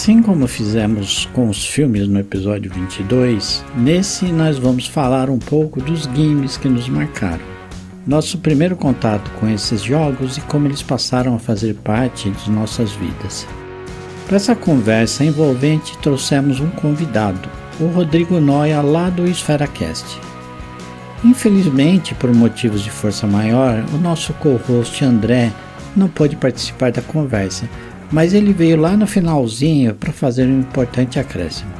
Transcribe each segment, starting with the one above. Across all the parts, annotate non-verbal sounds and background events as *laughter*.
Assim como fizemos com os filmes no episódio 22, nesse nós vamos falar um pouco dos games que nos marcaram. Nosso primeiro contato com esses jogos e como eles passaram a fazer parte de nossas vidas. Para essa conversa envolvente, trouxemos um convidado, o Rodrigo Noia, lá do EsferaCast. Infelizmente, por motivos de força maior, o nosso co-host André não pôde participar da conversa mas ele veio lá no finalzinho para fazer um importante acréscimo.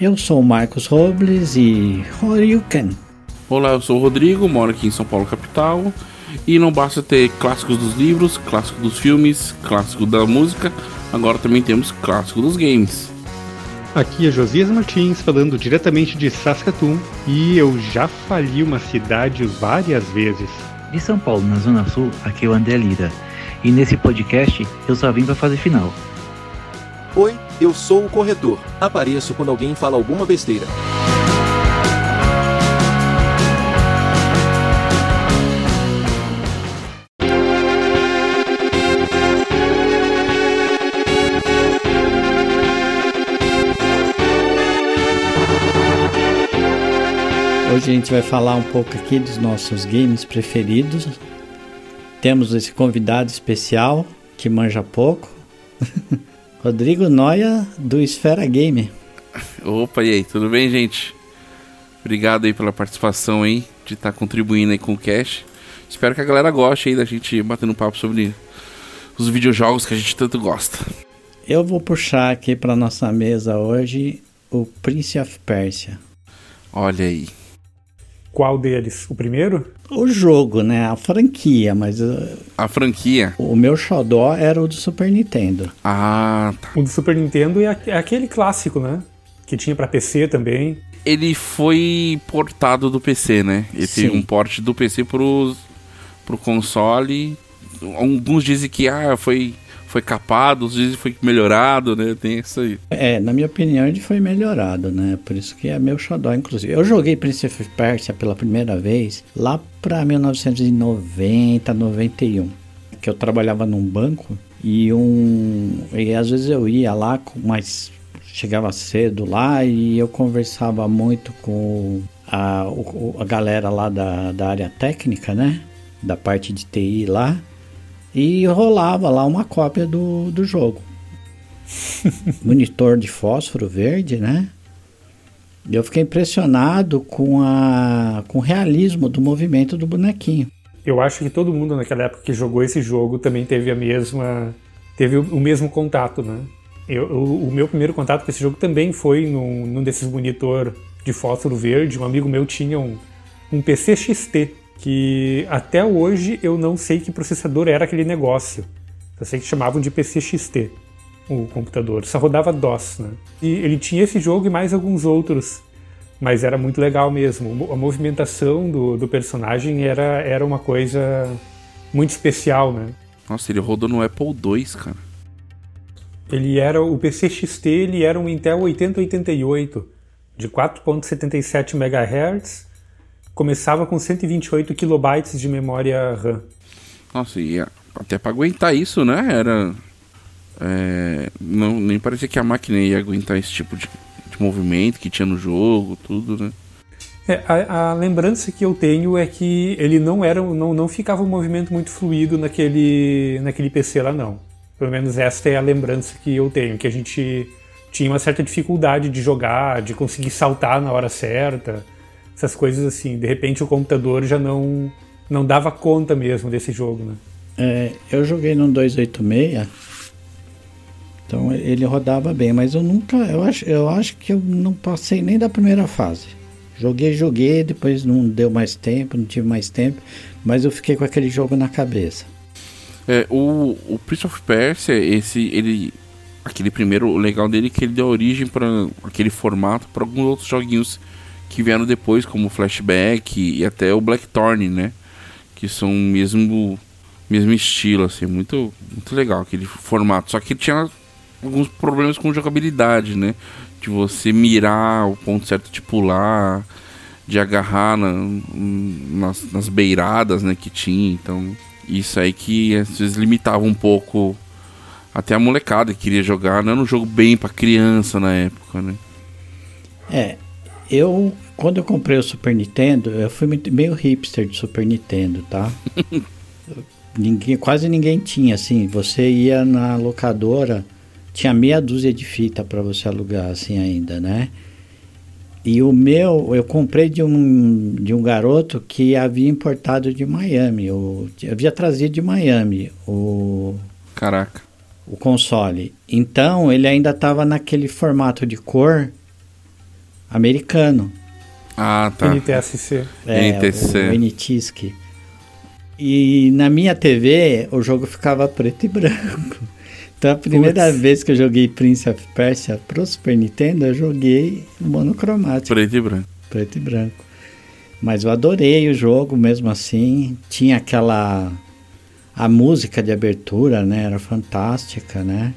Eu sou o Marcos Robles e Horyuken. Olá, eu sou o Rodrigo, moro aqui em São Paulo capital. E não basta ter clássicos dos livros, clássico dos filmes, clássico da música, agora também temos clássico dos games. Aqui é Josias Martins falando diretamente de Saskatoon e eu já fali uma cidade várias vezes. De São Paulo, na Zona Sul, aqui é o André Lira. E nesse podcast eu só vim para fazer final. Oi, eu sou o corretor. Apareço quando alguém fala alguma besteira. Hoje a gente vai falar um pouco aqui dos nossos games preferidos temos esse convidado especial que manja pouco. *laughs* Rodrigo Noia do Esfera Game. Opa, e aí, tudo bem, gente? Obrigado aí pela participação aí, de estar tá contribuindo aí com o cash. Espero que a galera goste aí da gente batendo um papo sobre os videojogos que a gente tanto gosta. Eu vou puxar aqui para nossa mesa hoje o Prince of Persia. Olha aí. Qual deles? O primeiro? O jogo, né? A franquia, mas. Uh, a franquia? O meu xodó era o do Super Nintendo. Ah, tá. O do Super Nintendo é, é aquele clássico, né? Que tinha para PC também. Ele foi portado do PC, né? Ele Sim. teve um porte do PC pro, pro console. Alguns dizem que ah, foi foi capado, às vezes foi melhorado, né? Tem isso aí. É, na minha opinião ele foi melhorado, né? Por isso que é meu xodó, inclusive. Eu joguei Prince of Persia pela primeira vez lá pra 1990, 91. Que eu trabalhava num banco e um... E às vezes eu ia lá, mas chegava cedo lá e eu conversava muito com a, a galera lá da, da área técnica, né? Da parte de TI lá e rolava lá uma cópia do, do jogo. *laughs* Monitor de fósforo verde, né? Eu fiquei impressionado com, a, com o realismo do movimento do bonequinho. Eu acho que todo mundo naquela época que jogou esse jogo também teve a mesma. teve o, o mesmo contato, né? Eu, o, o, meu primeiro contato com esse jogo também foi num, num desses monitor de fósforo verde. Um amigo meu tinha um, um PC XT que até hoje eu não sei que processador era aquele negócio. Eu sei que chamavam de PC XT o computador. Só rodava DOS, né? E ele tinha esse jogo e mais alguns outros. Mas era muito legal mesmo. A movimentação do, do personagem era, era uma coisa muito especial, né? Nossa, ele rodou no Apple II, cara. Ele era o PC XT, ele era um Intel 8088 de 4.77 MHz começava com 128 kilobytes de memória RAM. Nossa, e até para aguentar isso, né? Era. É, não, nem parecia que a máquina ia aguentar esse tipo de, de movimento que tinha no jogo, tudo, né? É, a, a, lembrança que eu tenho é que ele não era, não, não ficava um movimento muito fluido naquele, naquele PC lá não. Pelo menos esta é a lembrança que eu tenho, que a gente tinha uma certa dificuldade de jogar, de conseguir saltar na hora certa essas coisas assim. De repente o computador já não, não dava conta mesmo desse jogo, né? É, eu joguei no 286, então ele rodava bem, mas eu nunca, eu acho, eu acho que eu não passei nem da primeira fase. Joguei, joguei, depois não deu mais tempo, não tive mais tempo, mas eu fiquei com aquele jogo na cabeça. É, o, o Prince of Persia, esse, ele, aquele primeiro, o legal dele é que ele deu origem para aquele formato para alguns outros joguinhos que vieram depois, como Flashback e até o Blackthorn, né? Que são mesmo mesmo estilo, assim, muito, muito legal aquele formato. Só que tinha alguns problemas com jogabilidade, né? De você mirar o ponto certo de pular, de agarrar na, nas, nas beiradas, né? Que tinha. Então, isso aí que às vezes limitava um pouco até a molecada que queria jogar. Não era um jogo bem pra criança na época, né? É, eu, quando eu comprei o Super Nintendo, eu fui meio hipster de Super Nintendo, tá? *laughs* ninguém, quase ninguém tinha, assim. Você ia na locadora, tinha meia dúzia de fita para você alugar, assim, ainda, né? E o meu, eu comprei de um, de um garoto que havia importado de Miami. O, havia trazido de Miami o. Caraca. O console. Então ele ainda estava naquele formato de cor americano. Ah, tá. NTSC. É, NTSC. O, o NTSC. E na minha TV o jogo ficava preto e branco. Então a primeira Puts. vez que eu joguei Prince of Persia pro Super Nintendo, eu joguei monocromático. Preto e branco. Preto e branco. Mas eu adorei o jogo mesmo assim. Tinha aquela. A música de abertura, né? Era fantástica, né?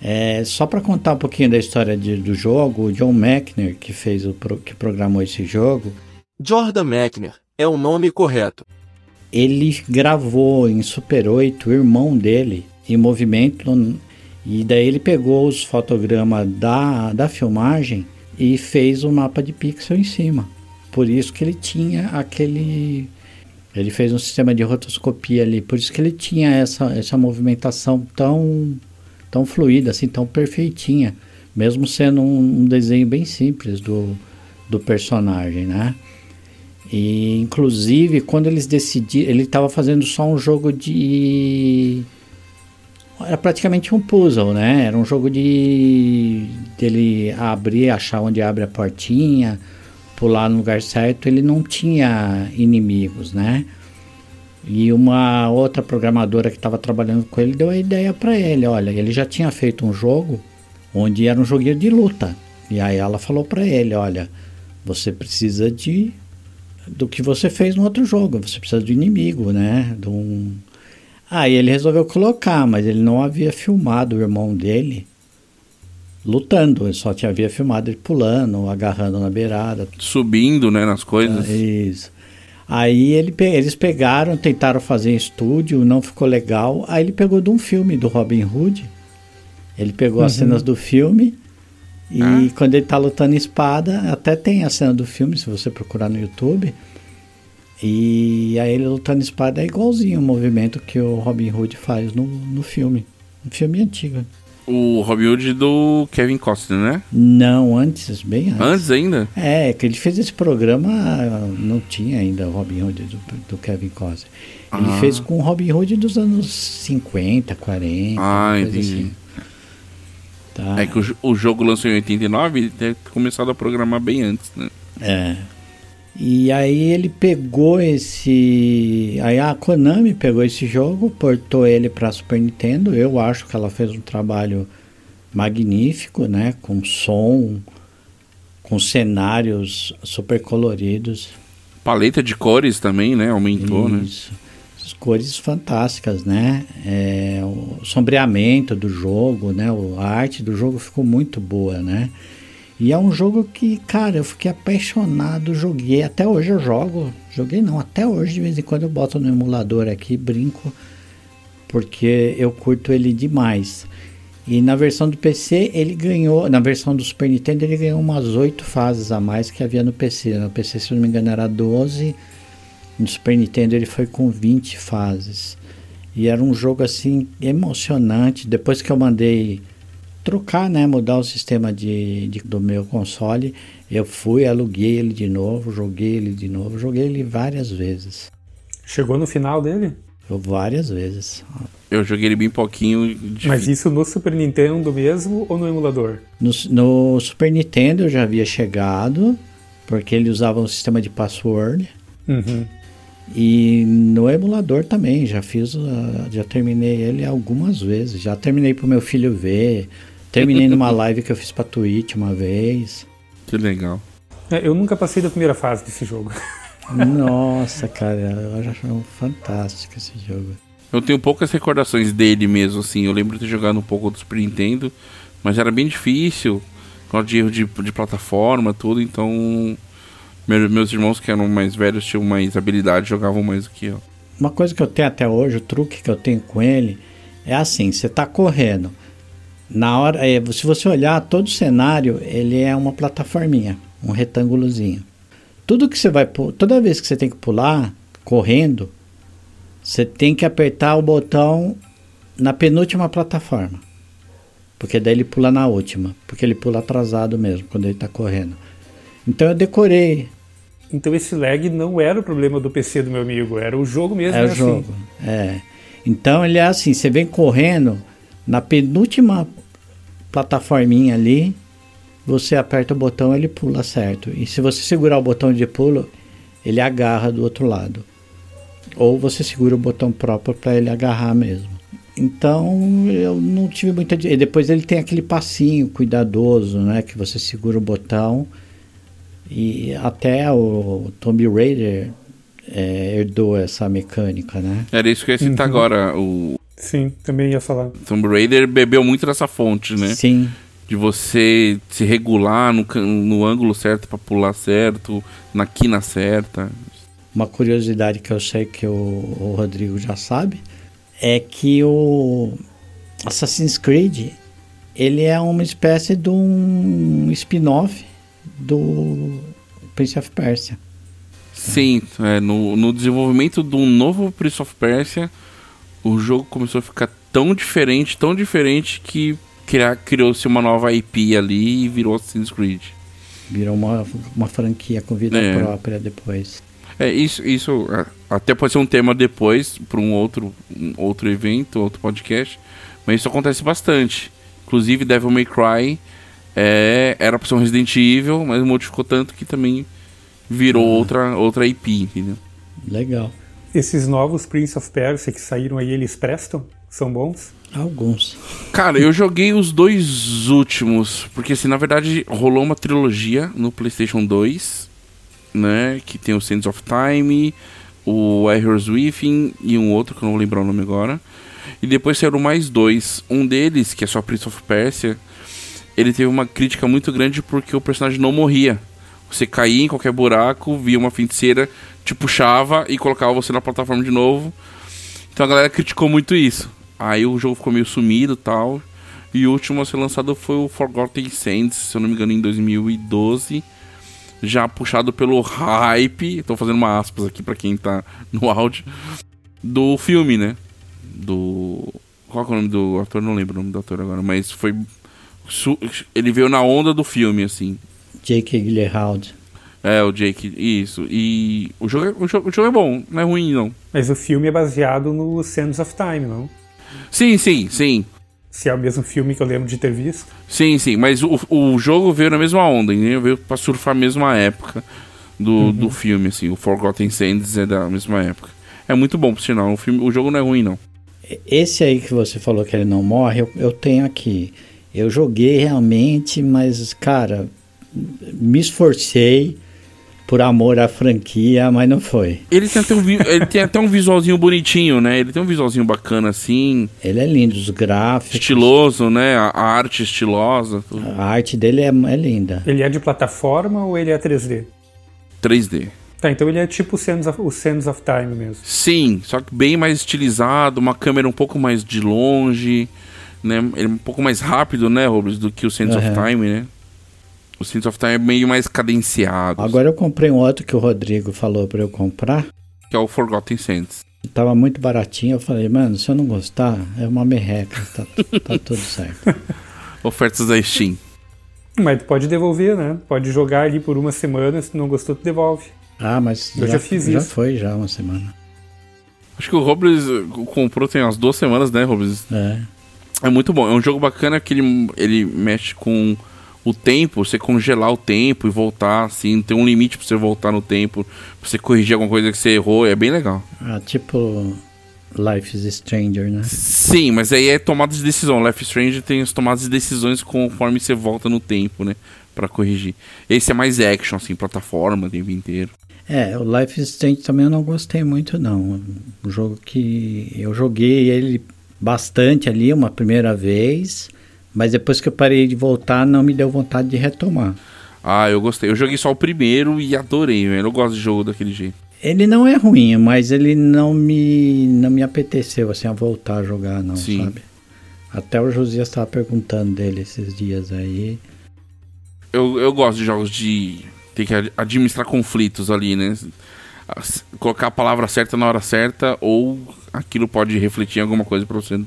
É, só para contar um pouquinho da história de, do jogo, o John Mechner, que fez o que programou esse jogo. Jordan Mechner é o nome correto. Ele gravou em Super 8 o irmão dele em movimento e daí ele pegou os fotogramas da, da filmagem e fez o um mapa de pixel em cima. Por isso que ele tinha aquele. Ele fez um sistema de rotoscopia ali, por isso que ele tinha essa, essa movimentação tão, tão fluida, assim, tão perfeitinha, mesmo sendo um, um desenho bem simples do, do personagem, né? E inclusive quando eles decidiram, ele estava fazendo só um jogo de era praticamente um puzzle, né? Era um jogo de dele abrir, achar onde abre a portinha, pular no lugar certo. Ele não tinha inimigos, né? E uma outra programadora que estava trabalhando com ele deu a ideia para ele, olha, ele já tinha feito um jogo onde era um joguinho de luta. E aí ela falou para ele, olha, você precisa de do que você fez no outro jogo, você precisa do inimigo, né? De um Aí ele resolveu colocar, mas ele não havia filmado o irmão dele lutando, ele só tinha havia filmado ele pulando, agarrando na beirada. Subindo, né, nas coisas. Ah, isso. Aí ele, eles pegaram, tentaram fazer em estúdio, não ficou legal. Aí ele pegou de um filme do Robin Hood. Ele pegou uhum. as cenas do filme e ah. quando ele tá lutando espada, até tem a cena do filme, se você procurar no YouTube. E aí ele lutando espada é igualzinho o movimento que o Robin Hood faz no, no filme. Um filme antigo. O Robin Hood do Kevin Costner, né? Não, antes, bem antes. Antes ainda? É, que ele fez esse programa, não tinha ainda o Robin Hood do, do Kevin Costner. Ele ah. fez com o Robin Hood dos anos 50, 40. Ah, entendi. Assim. Tá. É que o, o jogo lançou em 89 ele deve ter começado a programar bem antes, né? É. E aí ele pegou esse. Aí a Konami pegou esse jogo, portou ele para Super Nintendo. Eu acho que ela fez um trabalho magnífico, né? Com som, com cenários super coloridos. Paleta de cores também, né? Aumentou, né? Isso. né? As cores fantásticas, né? É, o sombreamento do jogo, né? A arte do jogo ficou muito boa, né? E é um jogo que, cara, eu fiquei apaixonado, joguei, até hoje eu jogo, joguei não, até hoje de vez em quando eu boto no emulador aqui, brinco, porque eu curto ele demais. E na versão do PC ele ganhou, na versão do Super Nintendo ele ganhou umas 8 fases a mais que havia no PC. No PC, se não me engano, era 12. No Super Nintendo ele foi com 20 fases. E era um jogo assim emocionante. Depois que eu mandei trocar, né, mudar o sistema de, de, do meu console. Eu fui, aluguei ele de novo, joguei ele de novo, joguei ele várias vezes. Chegou no final dele? Eu, várias vezes. Eu joguei ele bem pouquinho. De... Mas isso no Super Nintendo mesmo ou no emulador? No, no Super Nintendo eu já havia chegado, porque ele usava um sistema de password. Uhum. E no emulador também, já fiz, já terminei ele algumas vezes. Já terminei pro meu filho ver, Terminei numa live que eu fiz pra Twitch uma vez. Que legal. É, eu nunca passei da primeira fase desse jogo. Nossa, cara, eu acho fantástico esse jogo. Eu tenho poucas recordações dele mesmo, assim. Eu lembro de ter jogado um pouco do Super Nintendo, mas era bem difícil, por de erro de, de plataforma, tudo, então. Meus irmãos que eram mais velhos tinham mais habilidade, jogavam mais do que eu. Uma coisa que eu tenho até hoje, o truque que eu tenho com ele, É assim, você está correndo. Na hora, é, se você olhar todo o cenário, ele é uma plataforminha, um retângulozinho. Tudo que você vai, toda vez que você tem que pular correndo, você tem que apertar o botão na penúltima plataforma. Porque daí ele pula na última. Porque ele pula atrasado mesmo, quando ele está correndo. Então eu decorei. Então esse lag não era o problema do PC do meu amigo, era o jogo mesmo. É o assim. jogo, é. Então ele é assim, você vem correndo, na penúltima plataforminha ali, você aperta o botão ele pula certo. E se você segurar o botão de pulo, ele agarra do outro lado. Ou você segura o botão próprio para ele agarrar mesmo. Então eu não tive muita. E depois ele tem aquele passinho cuidadoso, né? Que você segura o botão. E até o Tomb Raider é, herdou essa mecânica, né? Era isso que eu ia citar uhum. agora. O... Sim, também ia falar. Tomb Raider bebeu muito dessa fonte, né? Sim. De você se regular no, no ângulo certo para pular certo, na quina certa. Uma curiosidade que eu sei que o, o Rodrigo já sabe é que o Assassin's Creed ele é uma espécie de um spin-off do Prince of Persia. Sim, é, no, no desenvolvimento do novo Prince of Persia, o jogo começou a ficar tão diferente, tão diferente que criou-se uma nova IP ali e virou Assassin's Creed. Virou uma, uma franquia com vida é. própria depois. É, isso, isso é, até pode ser um tema depois, para um outro, um outro evento, outro podcast, mas isso acontece bastante. Inclusive, Devil May Cry é, era para ser um Resident Evil, mas modificou tanto que também virou ah. outra, outra IP, entendeu? Legal. Esses novos Prince of Persia que saíram aí, eles prestam? São bons? Alguns. Cara, eu joguei os dois últimos, porque assim, na verdade rolou uma trilogia no PlayStation 2 né? Que tem o Sands of Time, o Errors Within e um outro que eu não vou lembrar o nome agora. E depois saíram mais dois. Um deles, que é só Prince of Persia, ele teve uma crítica muito grande porque o personagem não morria. Você caía em qualquer buraco, via uma feiticeira, te puxava e colocava você na plataforma de novo. Então a galera criticou muito isso. Aí o jogo ficou meio sumido tal. E o último a ser lançado foi o Forgotten Sands, se eu não me engano, em 2012 já puxado pelo hype, estou fazendo uma aspas aqui para quem tá no áudio, do filme, né? Do. Qual é o nome do ator? Não lembro o nome do ator agora, mas foi. Ele veio na onda do filme, assim. Jake Gyllenhaal. É, o Jake, isso. E o jogo, é, o, jogo, o jogo é bom, não é ruim, não. Mas o filme é baseado no Sands of Time, não? Sim, sim, sim se é o mesmo filme que eu lembro de ter visto. Sim, sim, mas o, o jogo veio na mesma onda, entendeu? Veio pra surfar a mesma época do, uhum. do filme, assim. O Forgotten Sands é da mesma época. É muito bom, por sinal. O, filme, o jogo não é ruim, não. Esse aí que você falou que ele não morre, eu, eu tenho aqui. Eu joguei realmente, mas, cara, me esforcei por amor à franquia, mas não foi. Ele tem, até um, ele tem até um visualzinho bonitinho, né? Ele tem um visualzinho bacana assim. Ele é lindo, os gráficos. Estiloso, né? A, arte estilosa. Tudo. A arte dele é, é linda. Ele é de plataforma ou ele é 3D? 3D. Tá, então ele é tipo o Sands of, o Sands of Time mesmo. Sim, só que bem mais estilizado, uma câmera um pouco mais de longe, né? Ele é um pouco mais rápido, né, Robles, do que o Sands uhum. of Time, né? O Saints of Time é meio mais cadenciado. Agora eu comprei um outro que o Rodrigo falou para eu comprar. Que é o Forgotten Saints. Tava muito baratinho, eu falei, mano, se eu não gostar, é uma merreca, tá, tá tudo certo. *laughs* Ofertas da Steam. Mas tu pode devolver, né? Pode jogar ali por uma semana, se não gostou, tu devolve. Ah, mas eu já, já fiz já isso. Já foi já uma semana. Acho que o Robles comprou tem umas duas semanas, né, Robles? É. É muito bom. É um jogo bacana que ele, ele mexe com o tempo, você congelar o tempo e voltar, assim, tem um limite pra você voltar no tempo, pra você corrigir alguma coisa que você errou, é bem legal. Ah, tipo Life is Stranger, né? Sim, mas aí é tomada de decisão. Life is Stranger tem as tomadas de decisões conforme você volta no tempo, né? Pra corrigir. Esse é mais action, assim, plataforma o tempo inteiro. É, o Life is Strange também eu não gostei muito, não. Um jogo que eu joguei ele bastante ali uma primeira vez mas depois que eu parei de voltar, não me deu vontade de retomar. Ah, eu gostei. Eu joguei só o primeiro e adorei, velho. Eu gosto de jogo daquele jeito. Ele não é ruim, mas ele não me não me apeteceu assim a voltar a jogar não, Sim. sabe? Até o Josias estava perguntando dele esses dias aí. Eu, eu gosto de jogos de ter que ad- administrar conflitos ali, né? Colocar a palavra certa na hora certa ou aquilo pode refletir em alguma coisa pra você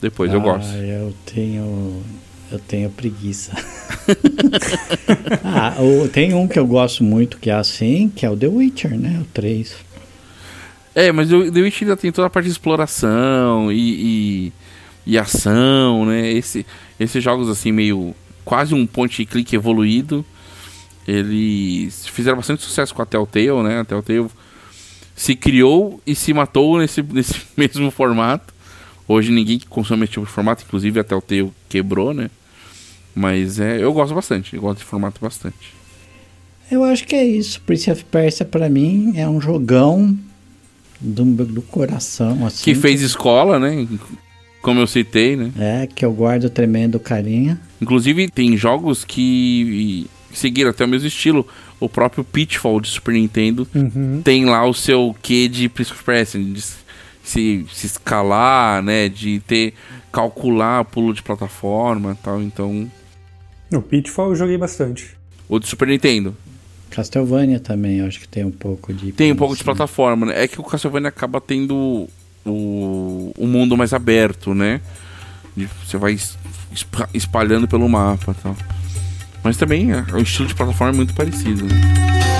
depois. eu ah, gosto. eu tenho eu tenho preguiça. *laughs* *laughs* ah, o- tem um que eu gosto muito que é assim, que é o The Witcher, né? O 3. É, mas o The Witch ainda tem toda a parte de exploração e, e, e ação, né? Esse, esses jogos assim, meio. quase um point and click evoluído. Eles fizeram bastante sucesso com a Telltale, né? A Telltale se criou e se matou nesse, *laughs* nesse mesmo formato. Hoje ninguém que consome esse tipo de formato, inclusive a Telltale quebrou, né? Mas é, eu gosto bastante, eu gosto de formato bastante. Eu acho que é isso. Prince of Persia pra mim é um jogão do, do coração assim. Que fez escola, né? Como eu citei, né? É, que eu guardo tremendo carinho. Inclusive, tem jogos que seguiram até o mesmo estilo. O próprio Pitfall de Super Nintendo Uhum. tem lá o seu quê de Prince of Persia, de se, se escalar, né? De ter calcular pulo de plataforma e tal. Então, No Pitfall eu joguei bastante. o de Super Nintendo Castlevania também, eu acho que tem um pouco de. tem um pouco de assim. plataforma, né? É que o Castlevania acaba tendo o, o mundo mais aberto, né? Você vai es- espa- espalhando pelo mapa e tal. Mas também é, o estilo de plataforma é muito parecido. Né?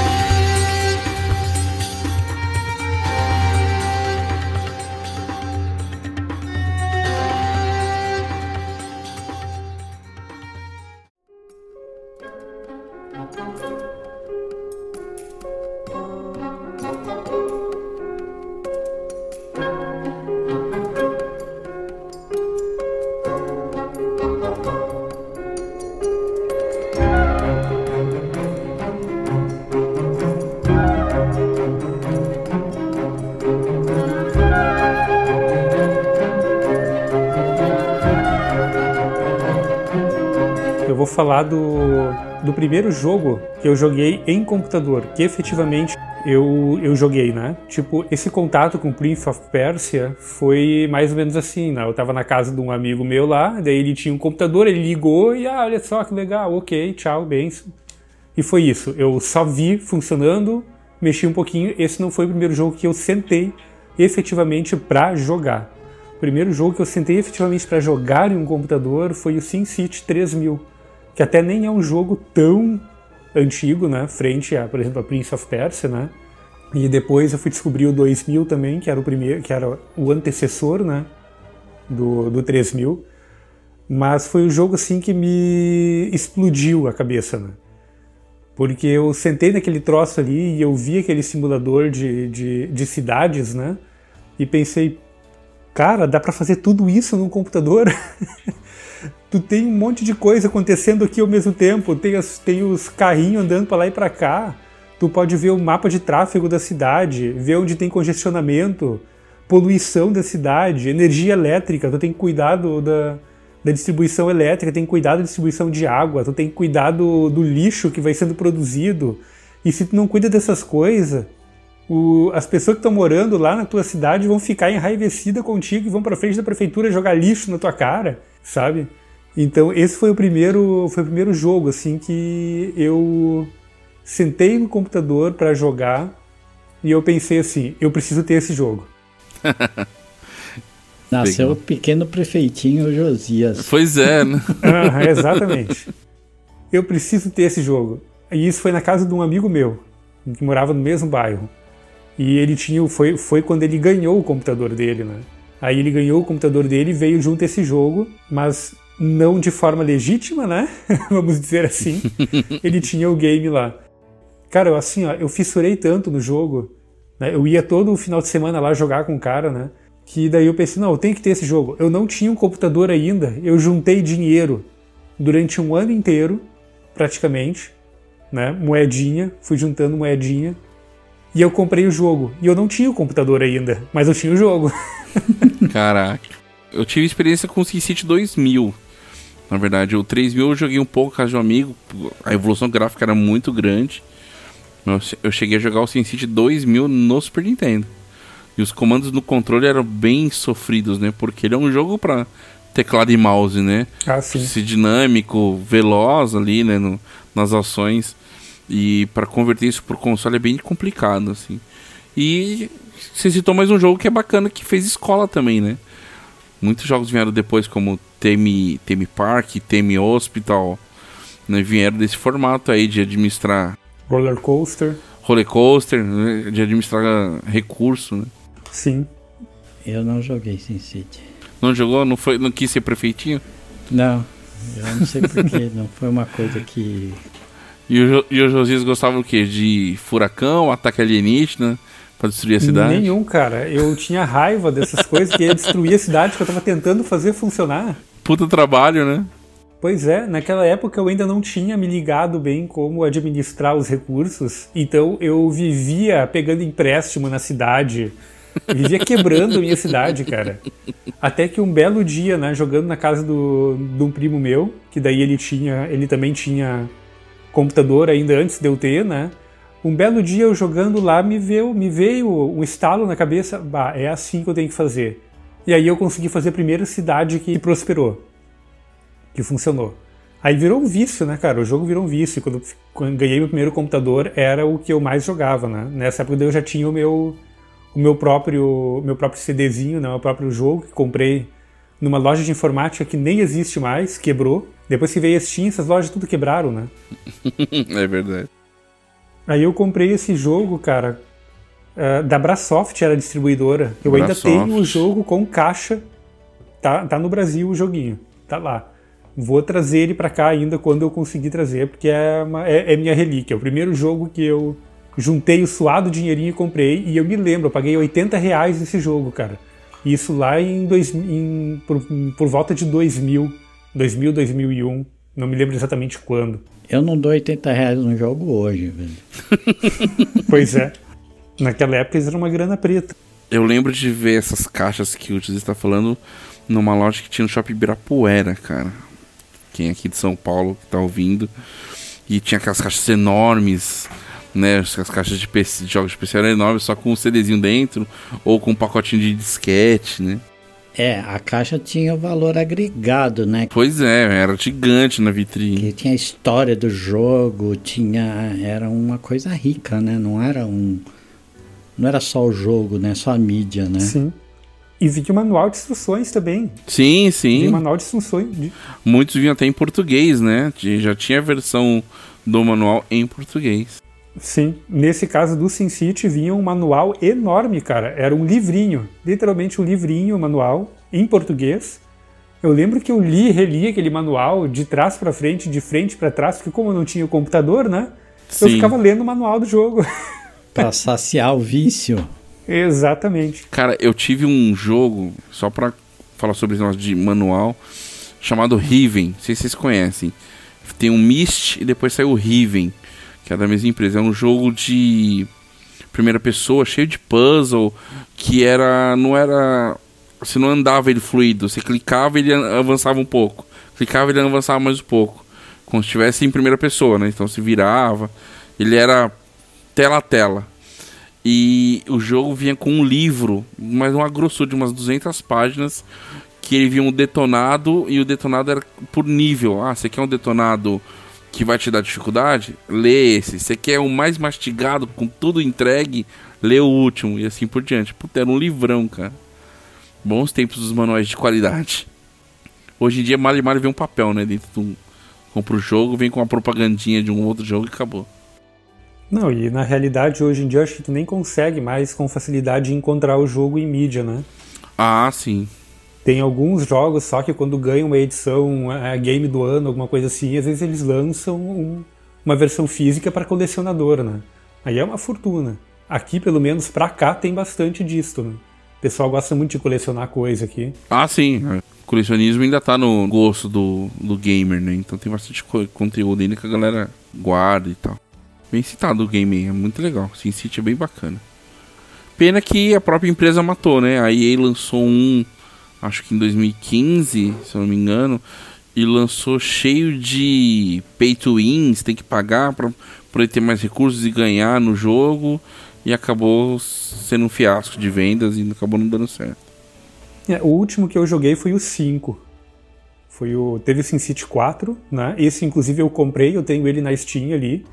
Primeiro jogo que eu joguei em computador, que efetivamente eu, eu joguei, né? Tipo, esse contato com Prince of Persia foi mais ou menos assim, né? Eu tava na casa de um amigo meu lá, daí ele tinha um computador, ele ligou e, ah, olha só que legal, ok, tchau, benção. E foi isso, eu só vi funcionando, mexi um pouquinho, esse não foi o primeiro jogo que eu sentei efetivamente pra jogar. O primeiro jogo que eu sentei efetivamente pra jogar em um computador foi o SimCity 3000, que até nem é um jogo tão antigo, né, frente a, por exemplo, a Prince of Persia, né? E depois eu fui descobrir o 2000 também, que era o primeiro, que era o antecessor, né, do, do 3000. Mas foi o jogo assim que me explodiu a cabeça, né? Porque eu sentei naquele troço ali e eu vi aquele simulador de, de, de cidades, né? E pensei, cara, dá pra fazer tudo isso num computador? *laughs* tu tem um monte de coisa acontecendo aqui ao mesmo tempo, tem, as, tem os carrinhos andando pra lá e pra cá, tu pode ver o mapa de tráfego da cidade, ver onde tem congestionamento, poluição da cidade, energia elétrica, tu tem que cuidar do, da, da distribuição elétrica, tem cuidar da distribuição de água, tu tem que cuidar do, do lixo que vai sendo produzido. E se tu não cuida dessas coisas, o- as pessoas que estão morando lá na tua cidade vão ficar enraivecidas contigo e vão pra frente da prefeitura jogar lixo na tua cara, sabe? Então esse foi o primeiro, foi o primeiro jogo assim que eu sentei no computador pra jogar e eu pensei assim, eu preciso ter esse jogo. *laughs* Nasceu o pequeno prefeitinho Josias. Pois é, né? *laughs* Aham, exatamente. Eu preciso ter esse jogo. E isso foi na casa de um amigo meu, que morava no mesmo bairro. E ele tinha. o- Foi, foi quando ele ganhou o computador dele, né? Aí ele ganhou o computador dele e veio junto esse jogo, mas não de forma legítima, né? *laughs* Vamos dizer assim. *laughs* ele tinha o game lá. Cara, eu assim, ó, eu fissurei tanto no jogo. né? Eu ia todo o final de semana lá jogar com o cara, né? Que daí eu pensei, não, eu tenho que ter esse jogo. Eu não tinha um computador ainda, eu juntei dinheiro durante um ano inteiro, praticamente, né? Moedinha, fui juntando moedinha. E eu comprei o jogo. E eu não tinha o computador ainda, mas eu tinha o jogo. *laughs* Caraca. Eu tive experiência com o SimCity 2000. Na verdade, o 3000 eu joguei um pouco casa de um amigo. A evolução gráfica era muito grande. Eu cheguei a jogar o SimCity 2000 no Super Nintendo. E os comandos no controle eram bem sofridos, né? Porque ele é um jogo para teclado e mouse, né? Ah, sim. Ser dinâmico, veloz ali, né? No, nas ações. E para converter isso pro console é bem complicado, assim. E você citou mais um jogo que é bacana, que fez escola também, né? Muitos jogos vieram depois, como Temi, Temi Park, Temi Hospital, né? Vieram desse formato aí de administrar... Roller Coaster. Roller Coaster, né? de administrar recurso, né? Sim. Eu não joguei SimCity. Não jogou? Não, foi, não quis ser prefeitinho? Não, eu não sei porquê, *laughs* não foi uma coisa que... E o, e o Josias gostava o quê? De furacão, ataque alienígena, pra destruir a cidade? Nenhum, cara. Eu tinha raiva dessas *laughs* coisas que ia destruir a cidade que eu tava tentando fazer funcionar. Puta trabalho, né? Pois é, naquela época eu ainda não tinha me ligado bem como administrar os recursos, então eu vivia pegando empréstimo na cidade, vivia quebrando a minha cidade, cara. Até que um belo dia, né, jogando na casa do, de um primo meu, que daí ele tinha, ele também tinha computador ainda antes de eu ter, né? Um belo dia eu jogando lá me veio, me veio um estalo na cabeça, bah, é assim que eu tenho que fazer. E aí eu consegui fazer a primeira cidade que prosperou que funcionou. Aí virou um vício, né, cara? O jogo virou um vício. Quando, quando ganhei meu primeiro computador, era o que eu mais jogava, né? Nessa época eu já tinha o meu, o meu próprio, meu próprio CDzinho, né? O próprio jogo que comprei numa loja de informática que nem existe mais, quebrou. Depois que veio a Steam, essas lojas tudo quebraram, né? *laughs* é verdade. Aí eu comprei esse jogo, cara, uh, da Brasoft, era a distribuidora. Eu Brasoft. ainda tenho o jogo com caixa. Tá, tá no Brasil o joguinho. Tá lá. Vou trazer ele para cá ainda quando eu conseguir trazer, porque é, uma, é, é, minha relíquia. É o primeiro jogo que eu juntei o suado dinheirinho e comprei. E eu me lembro, eu paguei 80 reais nesse jogo, cara. Isso lá em, dois, em por, por volta de 2000, 2000, 2001. Não me lembro exatamente quando. Eu não dou 80 reais no jogo hoje, velho. *laughs* pois é. Naquela época eles eram uma grana preta. Eu lembro de ver essas caixas que o Tio está falando numa loja que tinha no Shopping Ibirapuera, cara quem é aqui de São Paulo que tá ouvindo. E tinha aquelas caixas enormes, né? As caixas de, PC, de jogos especiais enormes, só com um CDzinho dentro, ou com um pacotinho de disquete, né? É, a caixa tinha valor agregado, né? Pois é, era gigante na vitrine. Que tinha a história do jogo, tinha. Era uma coisa rica, né? Não era um. Não era só o jogo, né? Só a mídia, né? Sim. E vinha manual de instruções também. Sim, sim. Vinha manual de instruções. De... Muitos vinham até em português, né? Já tinha a versão do manual em português. Sim, nesse caso do SimCity vinha um manual enorme, cara. Era um livrinho, literalmente um livrinho, um manual em português. Eu lembro que eu li e reli aquele manual de trás para frente, de frente para trás, porque como eu não tinha o computador, né? Sim. Eu ficava lendo o manual do jogo. *laughs* Pra saciar o vício. Exatamente. Cara, eu tive um jogo, só pra falar sobre esse negócio de manual, chamado Riven. Não sei se vocês conhecem. Tem um Myst e depois saiu o Riven, que é da mesma empresa. É um jogo de primeira pessoa, cheio de puzzle, que era. não era. Você não andava ele fluido, você clicava ele avançava um pouco. Clicava ele avançava mais um pouco. Como se estivesse em primeira pessoa, né? Então se virava. Ele era tela a tela. E o jogo vinha com um livro, mas uma grossura de umas 200 páginas, que ele vinha um detonado e o detonado era por nível. Ah, você quer um detonado que vai te dar dificuldade? Lê esse. Você quer um mais mastigado, com tudo entregue? Lê o último e assim por diante. Puta, era um livrão, cara. Bons tempos dos manuais de qualidade. Hoje em dia, mal e mal vem um papel, né? Dentro de um. Compra o jogo, vem com uma propagandinha de um outro jogo e acabou. Não, e na realidade hoje em dia acho que tu nem consegue mais com facilidade encontrar o jogo em mídia, né? Ah, sim. Tem alguns jogos só que quando ganham uma edição, a game do ano, alguma coisa assim, às vezes eles lançam um, uma versão física para colecionador, né? Aí é uma fortuna. Aqui, pelo menos pra cá, tem bastante disso, né? O pessoal gosta muito de colecionar coisa aqui. Ah, sim. O colecionismo ainda tá no gosto do, do gamer, né? Então tem bastante conteúdo ainda que a galera guarda e tal. Bem citado o game, é muito legal. SimCity é bem bacana. Pena que a própria empresa matou, né? A EA lançou um, acho que em 2015, se eu não me engano, e lançou cheio de pay to wins, tem que pagar para poder ter mais recursos e ganhar no jogo e acabou sendo um fiasco de vendas e acabou não dando certo. É, o último que eu joguei foi o 5. Foi o teve o SimCity 4, né? Esse inclusive eu comprei, eu tenho ele na Steam ali.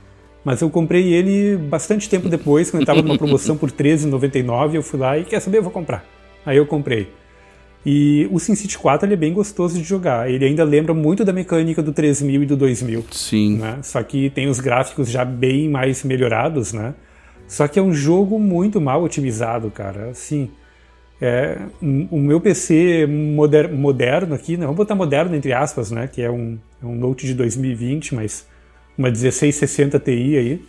Mas eu comprei ele bastante tempo depois, quando ele estava numa promoção por *laughs* R$13,99, eu fui lá e quer saber, eu vou comprar. Aí eu comprei. E o SimCity 4 ele é bem gostoso de jogar. Ele ainda lembra muito da mecânica do 3000 e do 2000. Sim. Né? Só que tem os gráficos já bem mais melhorados, né? Só que é um jogo muito mal otimizado, cara. Assim, é, o meu PC moder, moderno aqui, né? vamos botar moderno entre aspas, né? Que é um, é um Note de 2020, mas uma 1660 Ti aí.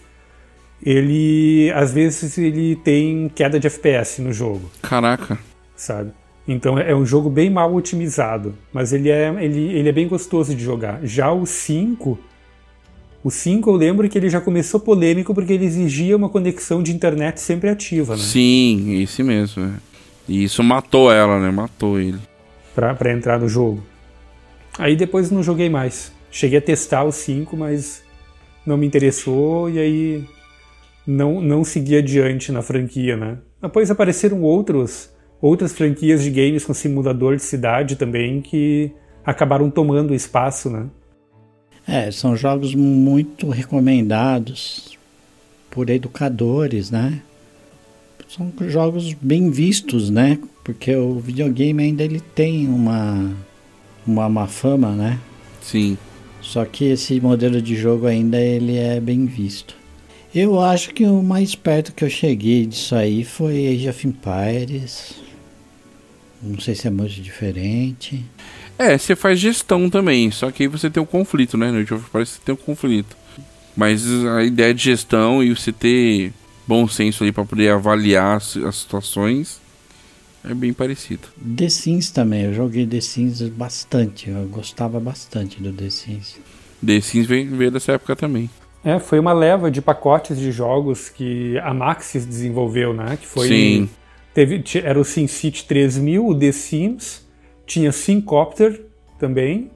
Ele, às vezes, ele tem queda de FPS no jogo. Caraca. Sabe? Então é um jogo bem mal otimizado, mas ele é, ele, ele é bem gostoso de jogar. Já o 5, o 5 eu lembro que ele já começou polêmico porque ele exigia uma conexão de internet sempre ativa, né? Sim, isso mesmo. É. E isso matou ela, né? Matou ele. Pra, pra entrar no jogo. Aí depois não joguei mais. Cheguei a testar o 5, mas não me interessou e aí não, não segui adiante na franquia, né? Depois apareceram outros outras franquias de games com simulador de cidade também que acabaram tomando espaço, né? É, são jogos muito recomendados por educadores, né? São jogos bem vistos, né? Porque o videogame ainda ele tem uma uma má fama, né? Sim. Só que esse modelo de jogo ainda ele é bem visto. Eu acho que o mais perto que eu cheguei disso aí foi Age of Empires. Não sei se é muito diferente. É, você faz gestão também, só que aí você tem um conflito, né? No Age of Empires você tem um conflito. Mas a ideia de gestão e você ter bom senso ali para poder avaliar as, as situações é bem parecido. The Sims também, eu joguei The Sims bastante, eu gostava bastante do The Sims. The Sims veio, veio dessa época também. É, foi uma leva de pacotes de jogos que a Maxis desenvolveu, né? Que foi Sim. Teve, era o SimCity 3000, o The Sims, tinha Simcopter também,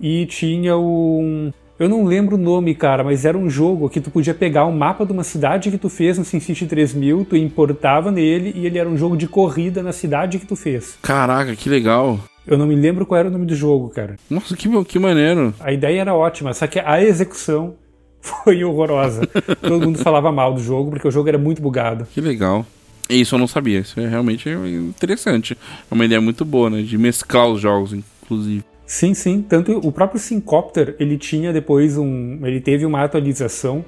e tinha o. Eu não lembro o nome, cara, mas era um jogo que tu podia pegar um mapa de uma cidade que tu fez no SimCity 3000, tu importava nele e ele era um jogo de corrida na cidade que tu fez. Caraca, que legal. Eu não me lembro qual era o nome do jogo, cara. Nossa, que, que maneiro. A ideia era ótima, só que a execução *laughs* foi horrorosa. Todo mundo falava mal do jogo porque o jogo era muito bugado. Que legal. Isso eu não sabia. Isso é realmente interessante. É uma ideia muito boa, né? De mesclar os jogos, inclusive. Sim, sim. Tanto o próprio Syncopter, ele tinha depois um. Ele teve uma atualização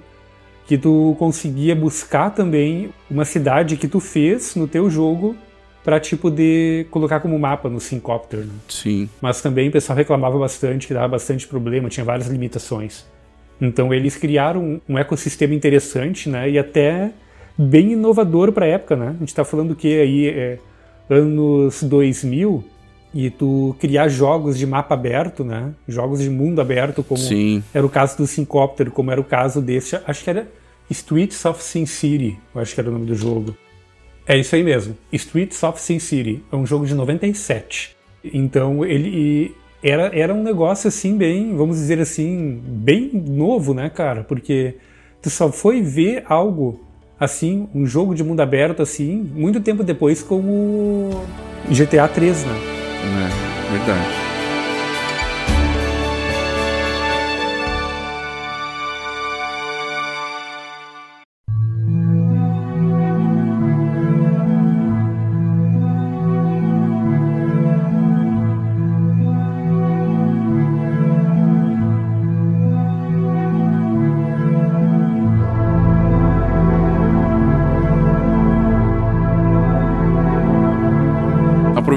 que tu conseguia buscar também uma cidade que tu fez no teu jogo para tipo de colocar como mapa no Syncopter. Né? Sim. Mas também o pessoal reclamava bastante que dava bastante problema, tinha várias limitações. Então eles criaram um ecossistema interessante, né? E até bem inovador para a época, né? A gente está falando que aí é anos 2000 e tu criar jogos de mapa aberto, né? Jogos de mundo aberto, como Sim. era o caso do Syncopter, como era o caso desse, acho que era Streets of Sin City, eu acho que era o nome do jogo. É isso aí mesmo, Streets of Sin City, é um jogo de 97. Então ele era, era um negócio assim bem, vamos dizer assim, bem novo, né, cara? Porque tu só foi ver algo assim, um jogo de mundo aberto assim, muito tempo depois com o GTA 3, né? É, verdade.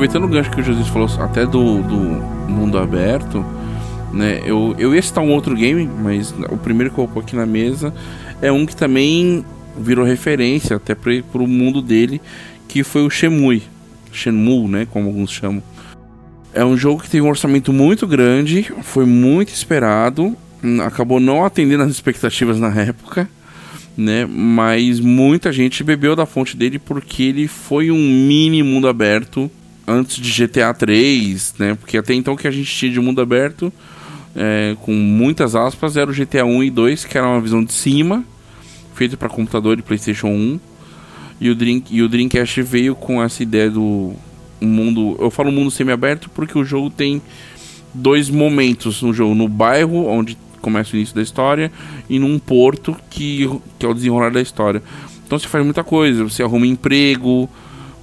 Aproveitando o gancho que o José falou até do, do mundo aberto, né? Eu, eu ia citar um outro game, mas o primeiro que eu vou aqui na mesa é um que também virou referência até para o mundo dele, que foi o Shenmue. Shenmue, né? Como alguns chamam. É um jogo que teve um orçamento muito grande, foi muito esperado, acabou não atendendo as expectativas na época, né? Mas muita gente bebeu da fonte dele porque ele foi um mini mundo aberto antes de GTA 3, né? Porque até então que a gente tinha de mundo aberto é, com muitas aspas, era o GTA 1 e 2, que era uma visão de cima, feito para computador e PlayStation 1. E o, Dream, e o Dreamcast veio com essa ideia do mundo. Eu falo mundo semi-aberto porque o jogo tem dois momentos no jogo: no bairro, onde começa o início da história, e num porto, que, que é o desenrolar da história. Então você faz muita coisa, você arruma emprego,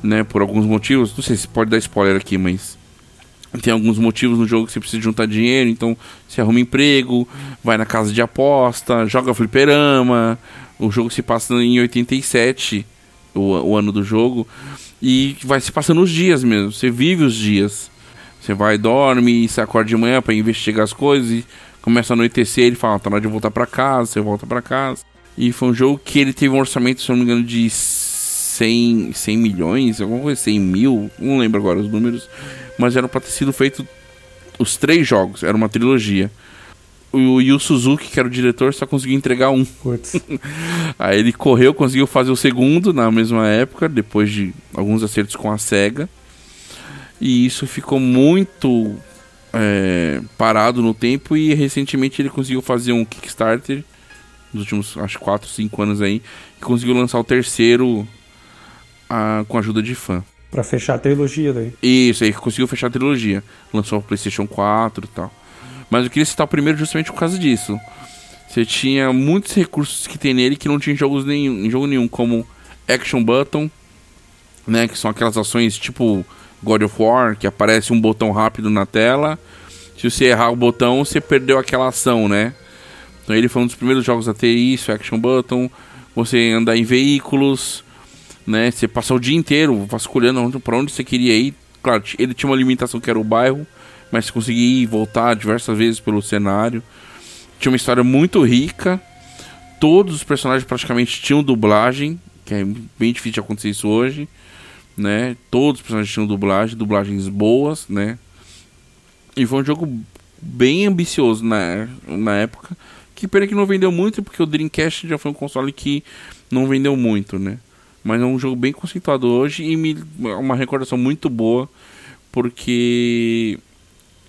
né, por alguns motivos. Não sei se pode dar spoiler aqui, mas tem alguns motivos no jogo que você precisa juntar dinheiro, então você arruma emprego, vai na casa de aposta, joga fliperama. O jogo se passa em 87 o, o ano do jogo. E vai se passando os dias mesmo. Você vive os dias. Você vai, dorme, você acorda de manhã para investigar as coisas e começa a anoitecer. Ele fala: tá na hora de voltar para casa. Você volta para casa. E foi um jogo que ele teve um orçamento, se não me engano, de 100, 100 milhões, alguma coisa, 100 mil, não lembro agora os números. Mas era para ter sido feito os três jogos, era uma trilogia o Yu Suzuki, que era o diretor, só conseguiu entregar um. *laughs* Aí ele correu, conseguiu fazer o segundo na mesma época, depois de alguns acertos com a SEGA. E isso ficou muito é, parado no tempo e recentemente ele conseguiu fazer um Kickstarter nos últimos, acho, 4, 5 anos aí, e conseguiu lançar o terceiro a, com a ajuda de fã. Pra fechar a trilogia daí. Isso, aí conseguiu fechar a trilogia. Lançou o PlayStation 4 e tal. Mas eu queria citar o primeiro justamente por causa disso. Você tinha muitos recursos que tem nele que não tinha em jogos nenhum, em jogo nenhum, como Action Button, né, que são aquelas ações tipo God of War, que aparece um botão rápido na tela. Se você errar o botão, você perdeu aquela ação, né? Então ele foi um dos primeiros jogos a ter isso, Action Button. Você andar em veículos, né? Você passar o dia inteiro vasculhando para onde você queria ir. Claro, ele tinha uma limitação que era o bairro, mas consegui ir voltar diversas vezes pelo cenário. Tinha uma história muito rica. Todos os personagens praticamente tinham dublagem, que é bem difícil de acontecer isso hoje, né? Todos os personagens tinham dublagem, dublagens boas, né? E foi um jogo bem ambicioso na, na época, que pena que não vendeu muito, porque o Dreamcast já foi um console que não vendeu muito, né? Mas é um jogo bem conceituado hoje e me, uma recordação muito boa, porque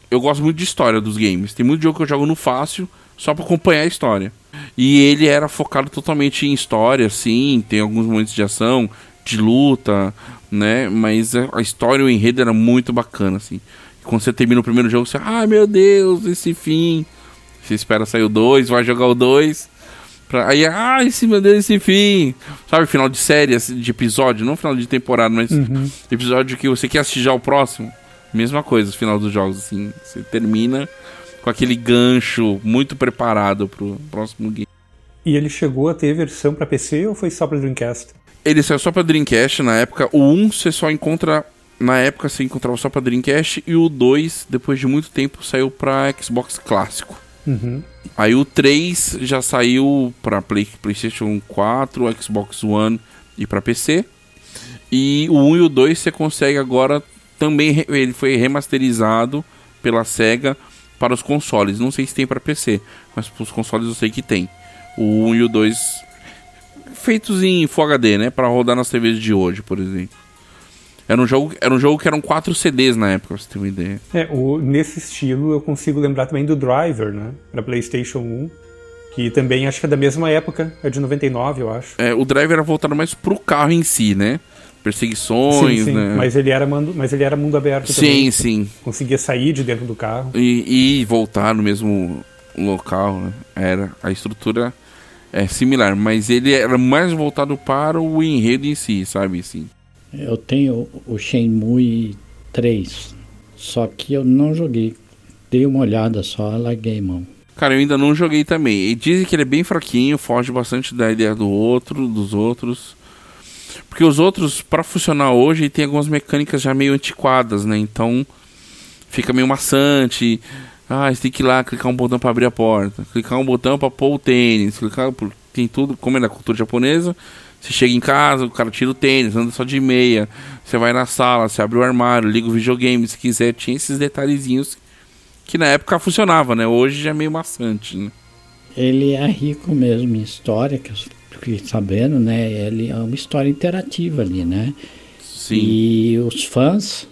eu gosto muito de história dos games. Tem muito jogo que eu jogo no fácil só para acompanhar a história. E ele era focado totalmente em história, sim, tem alguns momentos de ação, de luta, né? Mas a história e o enredo era muito bacana, assim. Quando você termina o primeiro jogo, você, ai ah, meu Deus, esse fim. Você espera sair o 2, vai jogar o 2. Pra... Aí, ah, esse meu Deus, esse fim. Sabe, final de série, assim, de episódio, não final de temporada, mas uhum. episódio que você quer assistir já o próximo. Mesma coisa final dos jogos, assim. Você termina com aquele gancho muito preparado pro próximo game. E ele chegou a ter versão para PC ou foi só para Dreamcast? Ele saiu só para Dreamcast na época. O 1 você só encontra. Na época você encontrava só para Dreamcast. E o 2, depois de muito tempo, saiu para Xbox clássico. Uhum. Aí o 3 já saiu para Play, PlayStation 4, Xbox One e para PC. E o 1 e o 2 você consegue agora também ele foi remasterizado pela Sega para os consoles. Não sei se tem para PC, mas para os consoles eu sei que tem. O 1 e o 2 feitos em Full HD, né, para rodar nas TVs de hoje, por exemplo. Era um jogo, era um jogo que eram quatro CDs na época, pra você ter uma ideia. É, o, nesse estilo eu consigo lembrar também do Driver, né, para PlayStation 1. Que também acho que é da mesma época, é de 99, eu acho. É, o Driver era voltado mais pro carro em si, né? perseguições, sim, sim. né? Mas ele era mundo, mas ele era mundo aberto sim, também. Sim, sim. Conseguia sair de dentro do carro e, e voltar no mesmo local, né? Era a estrutura é similar, mas ele era mais voltado para o enredo em si, sabe assim. Eu tenho o Shenmue 3, só que eu não joguei. Dei uma olhada só, larguei mão. Cara, eu ainda não joguei também. E dizem que ele é bem fraquinho, foge bastante da ideia do outro, dos outros. Porque os outros, para funcionar hoje, tem algumas mecânicas já meio antiquadas, né? Então fica meio maçante. Ah, você tem que ir lá clicar um botão para abrir a porta, clicar um botão para pôr o tênis, clicar por... tem tudo, como é da cultura japonesa. Você chega em casa, o cara tira o tênis, anda só de meia. Você vai na sala, você abre o armário, liga o videogame, se quiser. Tinha esses detalhezinhos que na época funcionava, né? Hoje já é meio maçante, né? Ele é rico mesmo em história, que fiquei sabendo, né? Ele é uma história interativa ali, né? Sim. E os fãs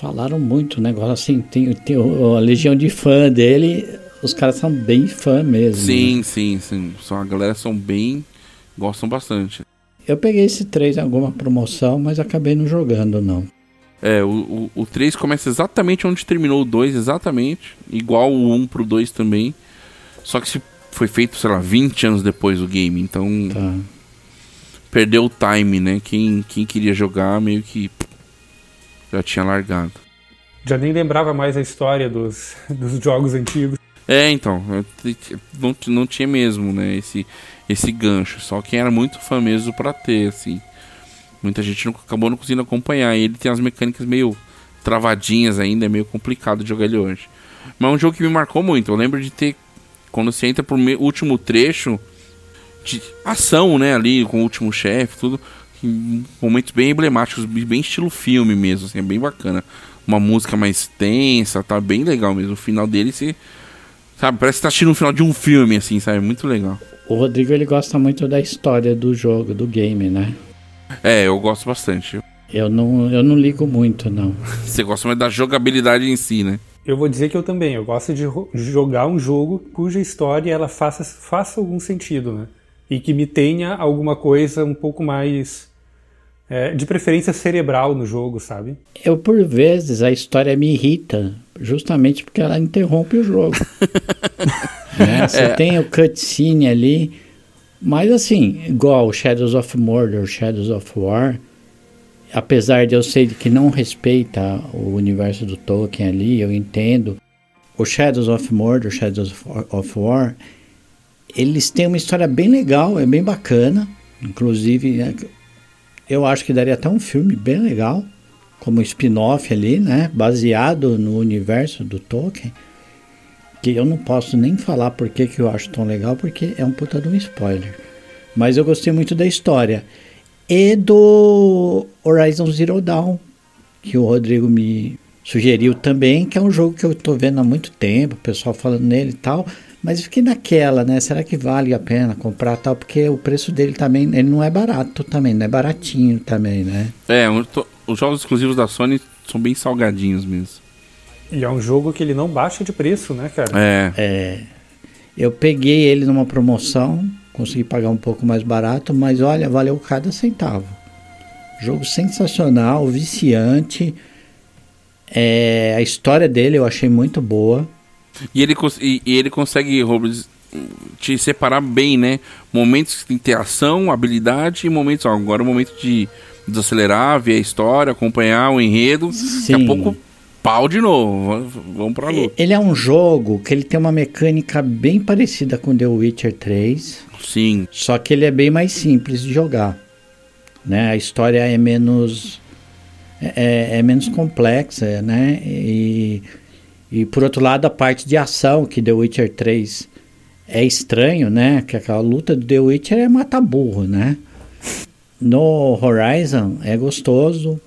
Falaram muito, negócio assim, tem, tem a legião de fã dele, os caras são bem fã mesmo. Sim, né? sim, sim. Só a galera são bem. Gostam bastante. Eu peguei esse 3 em alguma promoção, mas acabei não jogando, não. É, o, o, o 3 começa exatamente onde terminou o 2, exatamente. Igual o 1 pro 2 também. Só que se foi feito, sei lá, 20 anos depois do game, então. Tá. Perdeu o time, né? Quem, quem queria jogar meio que. Já tinha largado. Já nem lembrava mais a história dos, dos jogos antigos. É, então, não, não tinha mesmo, né, esse, esse gancho. Só quem era muito fã mesmo pra ter, assim. Muita gente não, acabou não conseguindo acompanhar. E ele tem as mecânicas meio travadinhas ainda, é meio complicado de jogar ele hoje. Mas é um jogo que me marcou muito. Eu lembro de ter, quando você entra pro último trecho, de ação, né, ali, com o último chefe, tudo. Momentos bem emblemáticos, bem estilo filme mesmo, assim, é bem bacana. Uma música mais tensa, tá bem legal mesmo. O final dele, você Sabe, parece que tá assistindo um final de um filme, assim, sabe? Muito legal. O Rodrigo, ele gosta muito da história do jogo, do game, né? É, eu gosto bastante. Eu não, eu não ligo muito, não. *laughs* Você gosta mais da jogabilidade em si, né? Eu vou dizer que eu também. Eu gosto de jogar um jogo cuja história ela faça, faça algum sentido, né? E que me tenha alguma coisa um pouco mais é, de preferência cerebral no jogo, sabe? Eu, por vezes, a história me irrita, justamente porque ela interrompe o jogo. *laughs* né? *laughs* Você é. tem o cutscene ali, mas assim, igual Shadows of Mordor, Shadows of War, apesar de eu ser que não respeita o universo do Tolkien ali, eu entendo. O Shadows of Mordor, Shadows of War, eles têm uma história bem legal, é bem bacana. Inclusive, né, eu acho que daria até um filme bem legal, como spin-off ali, né? Baseado no universo do Tolkien. Que eu não posso nem falar porque que eu acho tão legal, porque é um puta de um spoiler. Mas eu gostei muito da história. E do Horizon Zero Dawn, que o Rodrigo me sugeriu também, que é um jogo que eu tô vendo há muito tempo, o pessoal falando nele e tal. Mas fiquei naquela, né? Será que vale a pena comprar tal? Porque o preço dele também, ele não é barato também, não é baratinho também, né? É, os jogos exclusivos da Sony são bem salgadinhos mesmo. E é um jogo que ele não baixa de preço, né, cara? É. É. Eu peguei ele numa promoção, consegui pagar um pouco mais barato, mas olha, valeu cada centavo. Jogo sensacional, viciante. É, a história dele eu achei muito boa. E ele, e, e ele consegue, Robles, te separar bem, né? Momentos de interação, habilidade e momentos. Ó, agora é o momento de desacelerar, ver a história, acompanhar o enredo. Sim. Daqui a pouco, pau de novo. Vamos pra luta. Ele é um jogo que ele tem uma mecânica bem parecida com The Witcher 3. Sim. Só que ele é bem mais simples de jogar. Né? A história é menos. É, é menos complexa, né? E e por outro lado, a parte de ação que The Witcher 3 é estranho, né? Que aquela luta do The Witcher é matar burro, né? No Horizon é gostoso,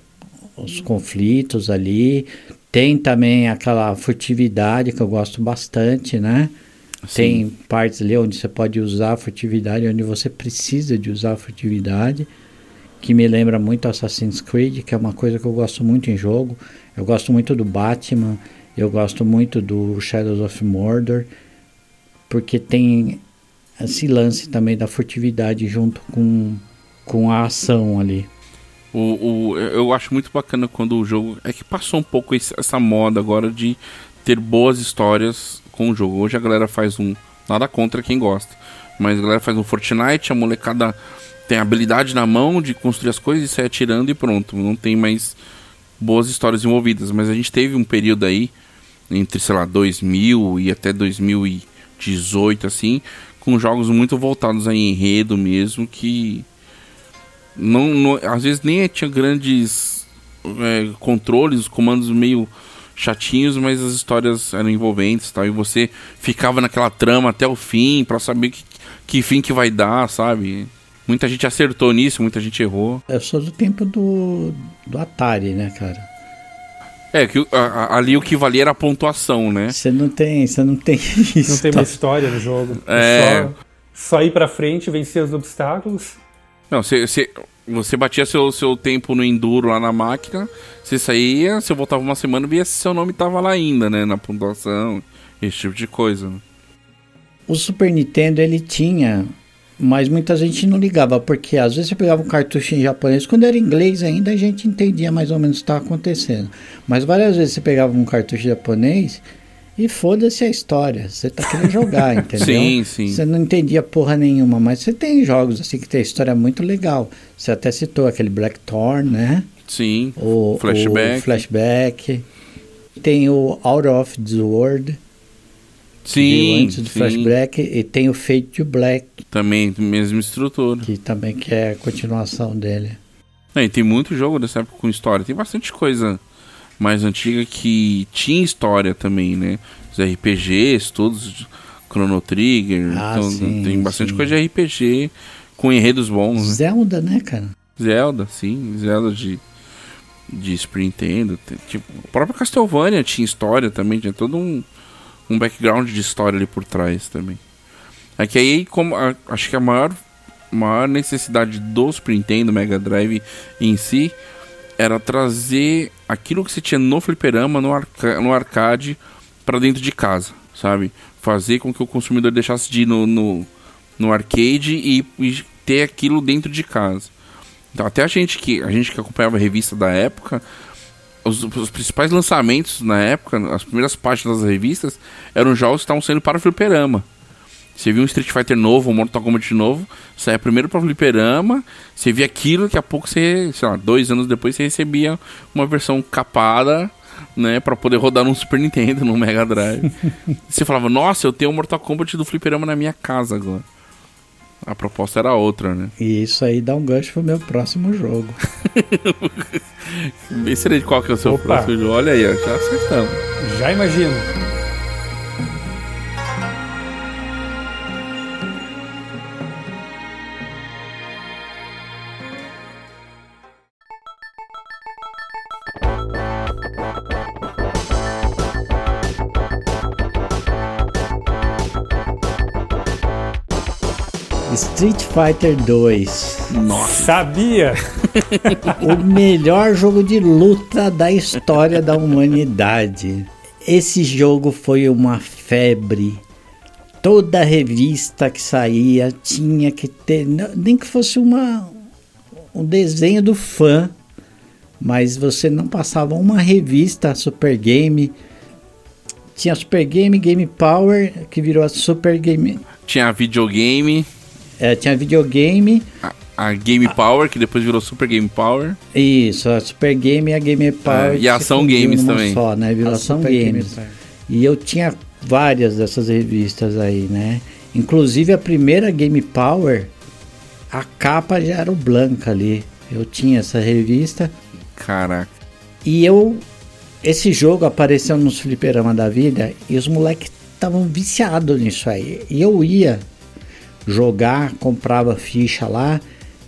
os conflitos ali. Tem também aquela furtividade que eu gosto bastante, né? Sim. Tem partes ali onde você pode usar a furtividade, onde você precisa de usar a furtividade, que me lembra muito Assassin's Creed, que é uma coisa que eu gosto muito em jogo. Eu gosto muito do Batman, eu gosto muito do Shadows of Mordor, porque tem esse lance também da furtividade junto com, com a ação ali. O, o, eu acho muito bacana quando o jogo. É que passou um pouco esse, essa moda agora de ter boas histórias com o jogo. Hoje a galera faz um. Nada contra quem gosta. Mas a galera faz um Fortnite, a molecada tem habilidade na mão de construir as coisas e sai atirando e pronto. Não tem mais boas histórias envolvidas. Mas a gente teve um período aí entre, sei lá, 2000 e até 2018, assim, com jogos muito voltados a enredo mesmo, que não, não às vezes nem tinha grandes é, controles, comandos meio chatinhos, mas as histórias eram envolventes, tal, e você ficava naquela trama até o fim para saber que, que fim que vai dar, sabe? Muita gente acertou nisso, muita gente errou. Eu sou do tempo do, do Atari, né, cara? É, que a, ali o que valia era a pontuação, né? Você não tem, você não tem isso. Não tem uma história no jogo. É. Só, só ir pra frente, vencer os obstáculos. Não, você, você, Você batia seu, seu tempo no Enduro lá na máquina, você saía, você voltava uma semana e via se seu nome tava lá ainda, né? Na pontuação, esse tipo de coisa. Né? O Super Nintendo ele tinha, mas muita gente não ligava, porque às vezes você pegava um cartucho em japonês, quando era inglês ainda a gente entendia mais ou menos o que estava acontecendo. Mas várias vezes você pegava um cartucho japonês e foda-se a história. Você tá querendo jogar, *laughs* entendeu? Sim, sim. Você não entendia porra nenhuma, mas você tem jogos assim que tem história muito legal. Você até citou aquele Blackthorn, né? Sim. O Flashback. O flashback. Tem o Out of the World. Sim, antes do sim. Flashback. E tem o Fate to Black, Também, mesma estrutura. que também que é a continuação dele. Não, e tem muito jogo dessa época com história. Tem bastante coisa mais antiga que tinha história também, né? Os RPGs, todos, Chrono Trigger. Ah, então, sim, tem bastante sim. coisa de RPG com enredos bons, né? Zelda, né, cara? Zelda, sim, Zelda de, de Super Nintendo. Tipo, a própria Castlevania tinha história também, tinha todo um, um background de história ali por trás também. É que aí, como a- acho que a maior, maior necessidade do Super Nintendo, Mega Drive em si, era trazer aquilo que você tinha no fliperama, no, arca no arcade, para dentro de casa, sabe? Fazer com que o consumidor deixasse de ir no, no, no arcade e, e ter aquilo dentro de casa. Então, até a gente que a gente que acompanhava a revista da época, os, os principais lançamentos na época, as primeiras páginas das revistas, eram jogos que estavam saindo para o fliperama. Você viu um Street Fighter novo, um Mortal Kombat novo, saia primeiro para o fliperama, você via aquilo, daqui a pouco você, sei lá, dois anos depois você recebia uma versão capada, né, para poder rodar num Super Nintendo, num Mega Drive. *laughs* você falava, nossa, eu tenho o Mortal Kombat do fliperama na minha casa agora. A proposta era outra, né? E isso aí dá um gancho pro meu próximo jogo. Vê se ele- qual que é o seu Opa. próximo jogo. Olha aí, ó, já acertamos. Já imagino. Fighter 2. Nossa. Sabia! *laughs* o melhor jogo de luta da história da humanidade. Esse jogo foi uma febre. Toda revista que saía tinha que ter, nem que fosse uma um desenho do fã, mas você não passava uma revista Super Game. Tinha Super Game, Game Power, que virou a Super Game. Tinha videogame, É, tinha videogame, a, a Game Power, que depois virou Super Game Power. Isso, a Super Game e a Game Power. É, e a Ação Games também. Só, né? Virou Ação Games. E eu tinha várias dessas revistas aí, né? Inclusive a primeira Game Power, a capa já era o branca ali. Eu tinha essa revista Caraca. e eu. Esse jogo apareceu nos fliperama da vida e os moleques estavam viciados nisso aí. E eu ia jogar, comprava ficha lá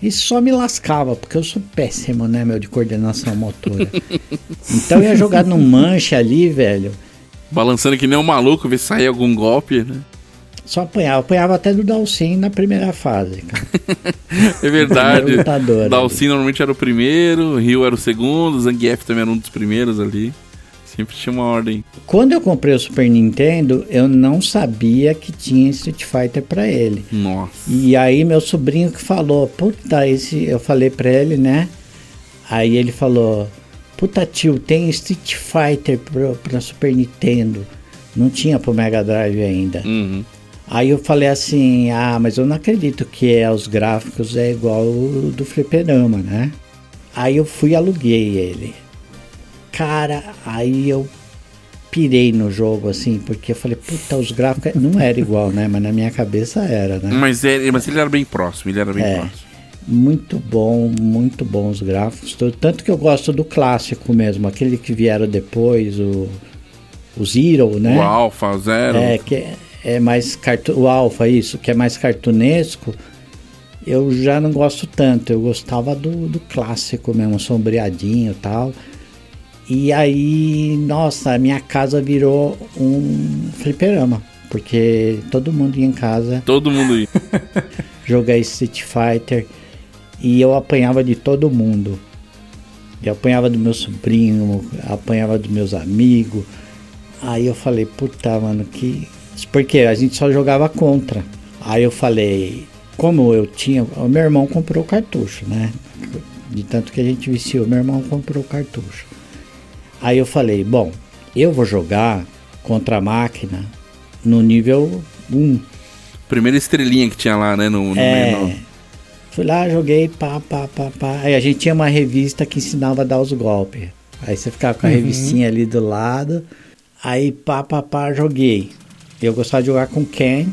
e só me lascava, porque eu sou péssimo, né, meu, de coordenação motora. *laughs* então eu ia jogar no manche ali, velho. Balançando que nem um maluco, ver se sair algum golpe, né? Só apanhava, apanhava até do Dalcin na primeira fase, cara. *laughs* É verdade. *laughs* Lutador Dalsin normalmente era o primeiro, Rio era o segundo, Zangief também era um dos primeiros ali. Sempre tinha uma ordem. Quando eu comprei o Super Nintendo, eu não sabia que tinha Street Fighter pra ele. Nossa. E aí meu sobrinho que falou, puta, esse, eu falei pra ele, né? Aí ele falou, puta tio, tem Street Fighter pro, pra Super Nintendo. Não tinha pro Mega Drive ainda. Uhum. Aí eu falei assim, ah, mas eu não acredito que é, os gráficos é igual o do fliperama, né? Aí eu fui e aluguei ele. Cara, aí eu pirei no jogo, assim, porque eu falei, puta, os gráficos não era igual, né? Mas na minha cabeça era, né? Mas, ele, mas ele era bem próximo, ele era bem É. próximo. Muito bom, muito bom os gráficos. Tanto que eu gosto do clássico mesmo, aquele que vieram depois, o, o Zero, né? O Alpha, Zero. É, que é, é mais cartu o Alpha, isso, que é mais cartunesco. Eu já não gosto tanto, eu gostava do, do clássico mesmo, sombreadinho e tal. E aí, nossa, a minha casa virou um fliperama, porque todo mundo ia em casa Todo mundo ia. *laughs* jogar Street Fighter. e eu apanhava de todo mundo. Eu apanhava do meu sobrinho, apanhava dos meus amigos. Aí eu falei, puta, mano, que. Porque a gente só jogava contra. Aí eu falei, como eu tinha. O meu irmão comprou o cartucho, né? De tanto que a gente viciou, meu irmão comprou o cartucho. Aí eu falei, bom, eu vou jogar contra a máquina no nível 1. Primeira estrelinha que tinha lá, né? No, no É, menú. fui lá, joguei, pá, pá, pá, pá. Aí a gente tinha uma revista que ensinava a dar os golpes. Aí você ficava com a revistinha ali do lado. Aí pá, pá, pá, joguei. Eu gostava de jogar com Ken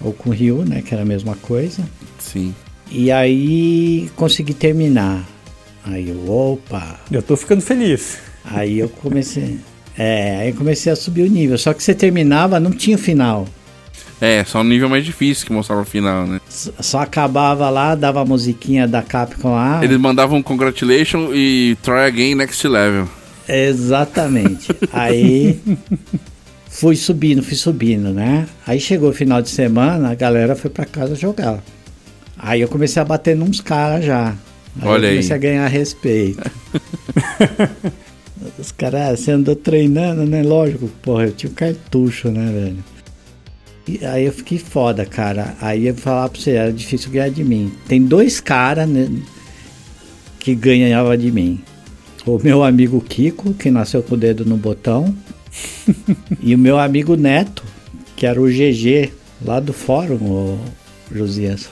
ou com Ryu, né? Que era a mesma coisa. Sim. E aí consegui terminar. Aí eu, opa. Eu tô ficando feliz. Aí eu comecei. É, aí comecei a subir o nível. Só que você terminava, não tinha final. É, só um nível mais difícil que mostrava o final, né? Só acabava lá, dava a musiquinha da Capcom lá. Eles mandavam congratulation e try again next level. Exatamente. Aí fui subindo, fui subindo, né? Aí chegou o final de semana, a galera foi pra casa jogar. Aí eu comecei a bater nos caras já. Aí Olha eu aí. comecei a ganhar respeito. *laughs* Os caras, ah, você andou treinando, né? Lógico, porra, eu tinha um cartucho, né, velho? E aí eu fiquei foda, cara. Aí eu falar pra você, era difícil ganhar de mim. Tem dois caras né, que ganhavam de mim. O meu amigo Kiko, que nasceu com o dedo no botão. *laughs* e o meu amigo Neto, que era o GG, lá do fórum, o Josias.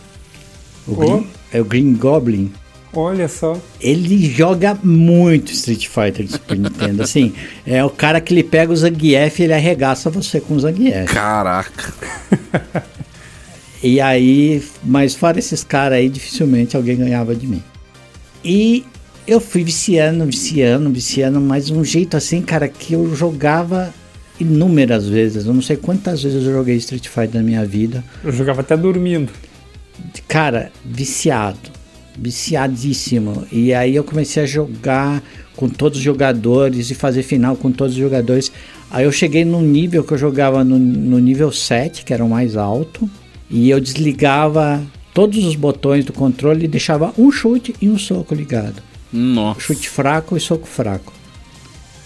O Ô. Green, é o Green Goblin. Olha só. Ele joga muito Street Fighter de Super Nintendo. Assim, é o cara que ele pega o Zangief e ele arregaça você com o Zangief. Caraca. E aí, mas fora esses caras aí, dificilmente alguém ganhava de mim. E eu fui viciando, viciando, viciando, mas um jeito assim, cara, que eu jogava inúmeras vezes. Eu não sei quantas vezes eu joguei Street Fighter na minha vida. Eu jogava até dormindo. Cara, viciado. Viciadíssimo. E aí eu comecei a jogar com todos os jogadores e fazer final com todos os jogadores. Aí eu cheguei num nível que eu jogava no, no nível 7, que era o mais alto. E eu desligava todos os botões do controle e deixava um chute e um soco ligado. Nossa. Chute fraco e soco fraco.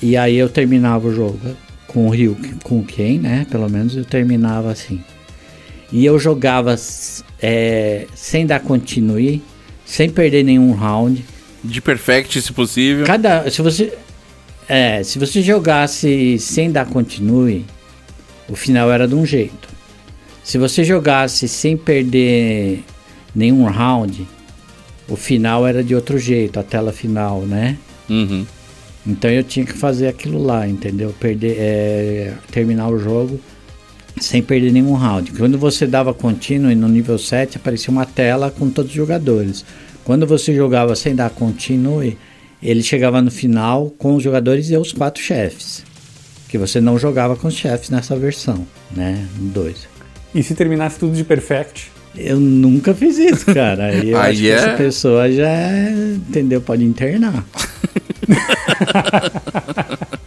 E aí eu terminava o jogo com o Ryu, com o Ken, né? Pelo menos eu terminava assim. E eu jogava é, sem dar continue, sem perder nenhum round. De perfect, se possível. Cada, se você, é, se você jogasse sem dar continue, o final era de um jeito. Se você jogasse sem perder nenhum round, o final era de outro jeito, a tela final, né? Uhum. Então eu tinha que fazer aquilo lá, entendeu? Perder, é, terminar o jogo sem perder nenhum round. Quando você dava continue no nível 7, aparecia uma tela com todos os jogadores. Quando você jogava sem dar continue, ele chegava no final com os jogadores e os quatro chefes. Que você não jogava com os chefes nessa versão, né? 2. E se terminasse tudo de perfect? Eu nunca fiz isso, cara. *laughs* Aí eu Aí acho que é- essa pessoa já, é, entendeu? Pode internar. *laughs*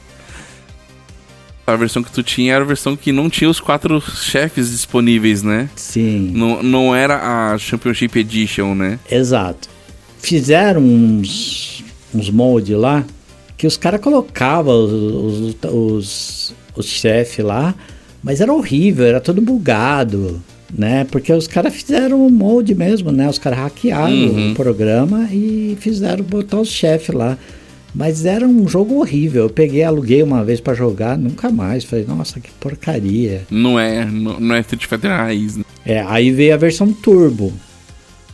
A versão que tu tinha era a versão que não tinha os quatro chefes disponíveis, né? Sim. Não, não era a Championship Edition, né? Exato. Fizeram uns, uns moldes lá que os caras colocavam os, os, os, os chefes lá, mas era horrível, era todo bugado, né? Porque os caras fizeram um molde mesmo, né? Os caras hackearam Uhum. o programa e fizeram botar os chefes lá. Mas era um jogo horrível. Eu peguei, aluguei uma vez pra jogar, nunca mais. Falei, nossa, que porcaria. Não é, não, não é Street Fighter raiz, né? É, aí veio a versão Turbo.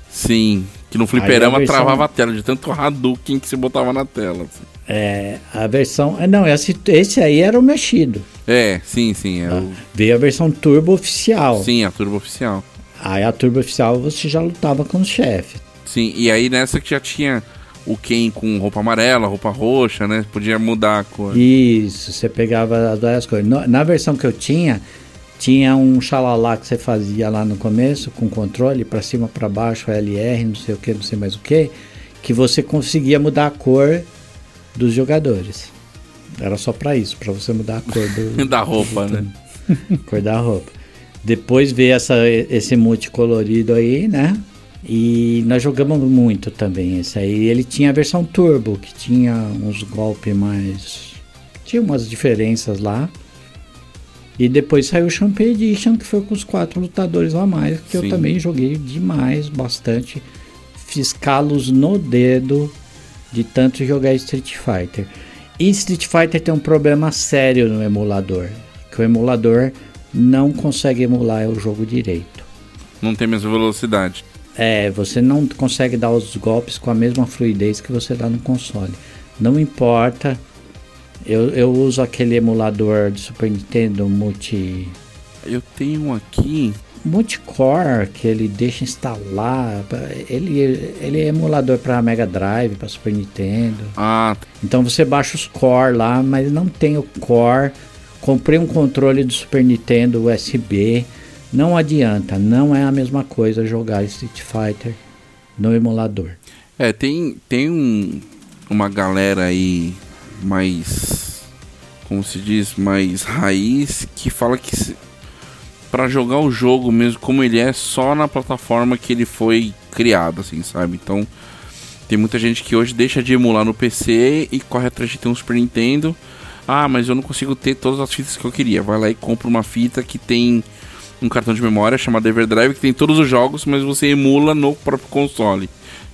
Sim. Que no fliperama versão- travava a tela de tanto Hadouken que você botava na tela. assim. É, a versão. é, Não, esse, esse aí era o mexido. É, sim, sim. É o, Veio a versão turbo oficial. sim, a turbo oficial. Aí a turbo oficial você já lutava com os chefes. Sim, e aí nessa que já tinha o Ken com roupa amarela, roupa roxa, né? Podia mudar a cor. Isso, você pegava as várias. No- Na versão que eu tinha, tinha um xalalá que você fazia lá no começo, com controle, pra cima, pra baixo, LR, não sei o que, não sei mais o que, que você conseguia mudar a cor dos jogadores. Era só pra isso, pra você mudar a cor do, *laughs* Da roupa, né? *laughs* cor da roupa. Depois veio essa, esse multicolorido aí, né? E nós jogamos muito também esse aí. Ele tinha a versão Turbo, que tinha uns golpes mais. Tinha umas diferenças lá. E depois saiu o Champion Edition, que foi com os quatro lutadores a mais, que Sim. eu também joguei demais, bastante. Fiz calos no dedo de tanto jogar Street Fighter. E Street Fighter tem um problema sério no emulador, que o emulador não consegue emular o jogo direito. Não tem a mesma velocidade. É, você não consegue dar os golpes com a mesma fluidez que você dá no console. Não importa. Eu, eu uso aquele emulador de Super Nintendo multi Eu tenho um aqui. multicore que ele deixa instalar. Ele, ele é emulador para Mega Drive, para Super Nintendo. Ah, Então você baixa os core lá, mas não tem o core. Comprei um controle do Super Nintendo USB. Não adianta, não é a mesma coisa jogar Street Fighter no emulador. é, tem, tem um, uma galera aí mais. Como se diz? Mais raiz que fala que se, pra jogar o jogo mesmo como ele é, só na plataforma que ele foi criado, assim, sabe? Então. Tem muita gente que hoje deixa de emular no PC e corre atrás de ter um Super Nintendo. Ah, mas eu não consigo ter todas as fitas que eu queria. Vai lá e compra uma fita que tem um cartão de memória chamado Everdrive que tem todos os jogos, mas você emula no próprio console,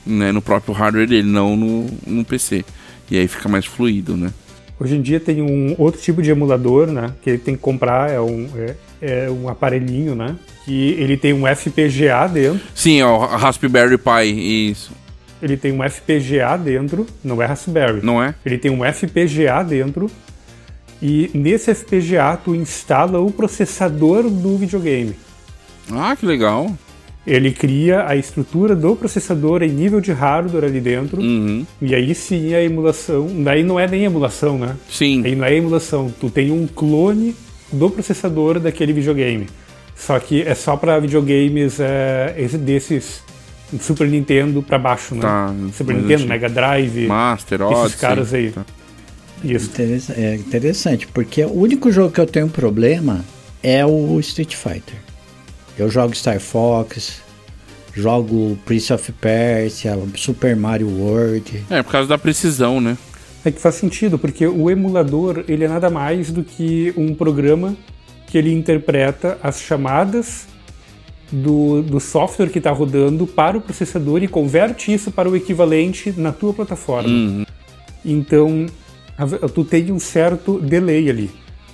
né, no próprio hardware dele, não no, no PC. E aí fica mais fluido, né? Hoje em dia tem um outro tipo de emulador, né? Que ele tem que comprar, é um, é, é um aparelhinho, né? Que ele tem um FPGA dentro. Sim, ó, a Raspberry Pi, isso. Ele tem um FPGA dentro, não é Raspberry. Não é? Ele tem um FPGA dentro. E nesse FPGA tu instala o processador do videogame. Ah, que legal. Ele cria a estrutura do processador em nível de hardware ali dentro. Uhum. E aí sim a emulação. Daí não é nem emulação, né? Sim. Aí não é emulação. Tu tem um clone do processador daquele videogame. Só que é só para videogames é, esse desses Super Nintendo para baixo, né? Tá, Super Nintendo, Mega Drive. Master, esses Odyssey. caras aí. Tá. Isso. Interessa- É interessante, porque o único jogo que eu tenho problema é o Street Fighter. Eu jogo Star Fox, jogo Prince of Persia, Super Mario World. É, por causa da precisão, né? É que faz sentido, porque o emulador ele é nada mais do que um programa que ele interpreta as chamadas do, do software que está rodando para o processador e converte isso para o equivalente na tua plataforma. Uhum. Então, tu tem um certo delay ali.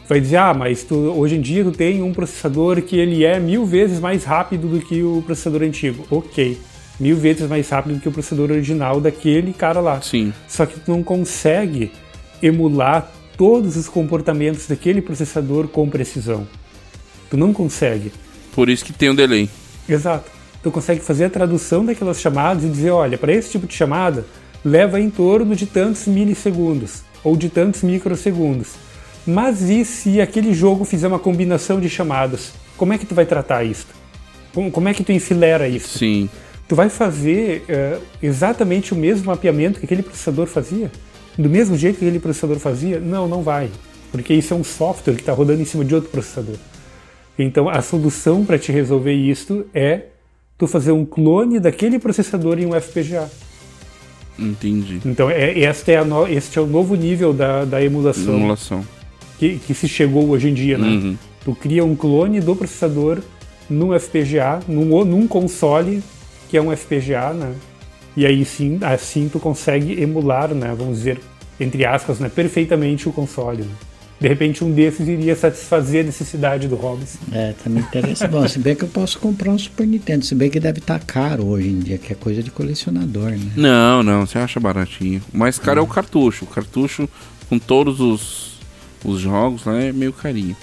Vai dizer, ah, mas tu, hoje em dia tu tem um processador que ele é mil vezes mais rápido do que o processador antigo. Ok, mil vezes mais rápido do que o processador original daquele cara lá. Sim. Só que tu não consegue emular todos os comportamentos daquele processador com precisão. Tu não consegue. Por isso que tem um delay. Exato. Tu consegue fazer a tradução daquelas chamadas e dizer, olha, para esse tipo de chamada, leva em torno de tantos milissegundos ou de tantos microsegundos. Mas e se aquele jogo fizer uma combinação de chamadas? Como é que tu vai tratar isso? Como, é que tu enfilera isso? Sim. Tu vai fazer eh, exatamente o mesmo mapeamento que aquele processador fazia? Do mesmo jeito que aquele processador fazia? Não, não vai. Porque isso é um software que está rodando em cima de outro processador. Então a solução para te resolver isso é tu fazer um clone daquele processador em um FPGA. Entendi. Então é, esta é a no, este é o novo nível da, da emulação Simulação. que, que se chegou hoje em dia, né? Uhum. Tu cria um clone do processador num FPGA, num, num console que é um FPGA, né? E aí sim, assim tu consegue emular, né? Vamos dizer, entre aspas, né? Perfeitamente o console. né? De repente um desses iria satisfazer a necessidade do Hobbes. É, também interessa. Bom, se bem que eu posso comprar um Super Nintendo, se bem que deve estar caro hoje em dia, que é coisa de colecionador, né? Não, não, você acha baratinho. O mais caro é o cartucho. O cartucho com todos os, os jogos lá é meio carinho.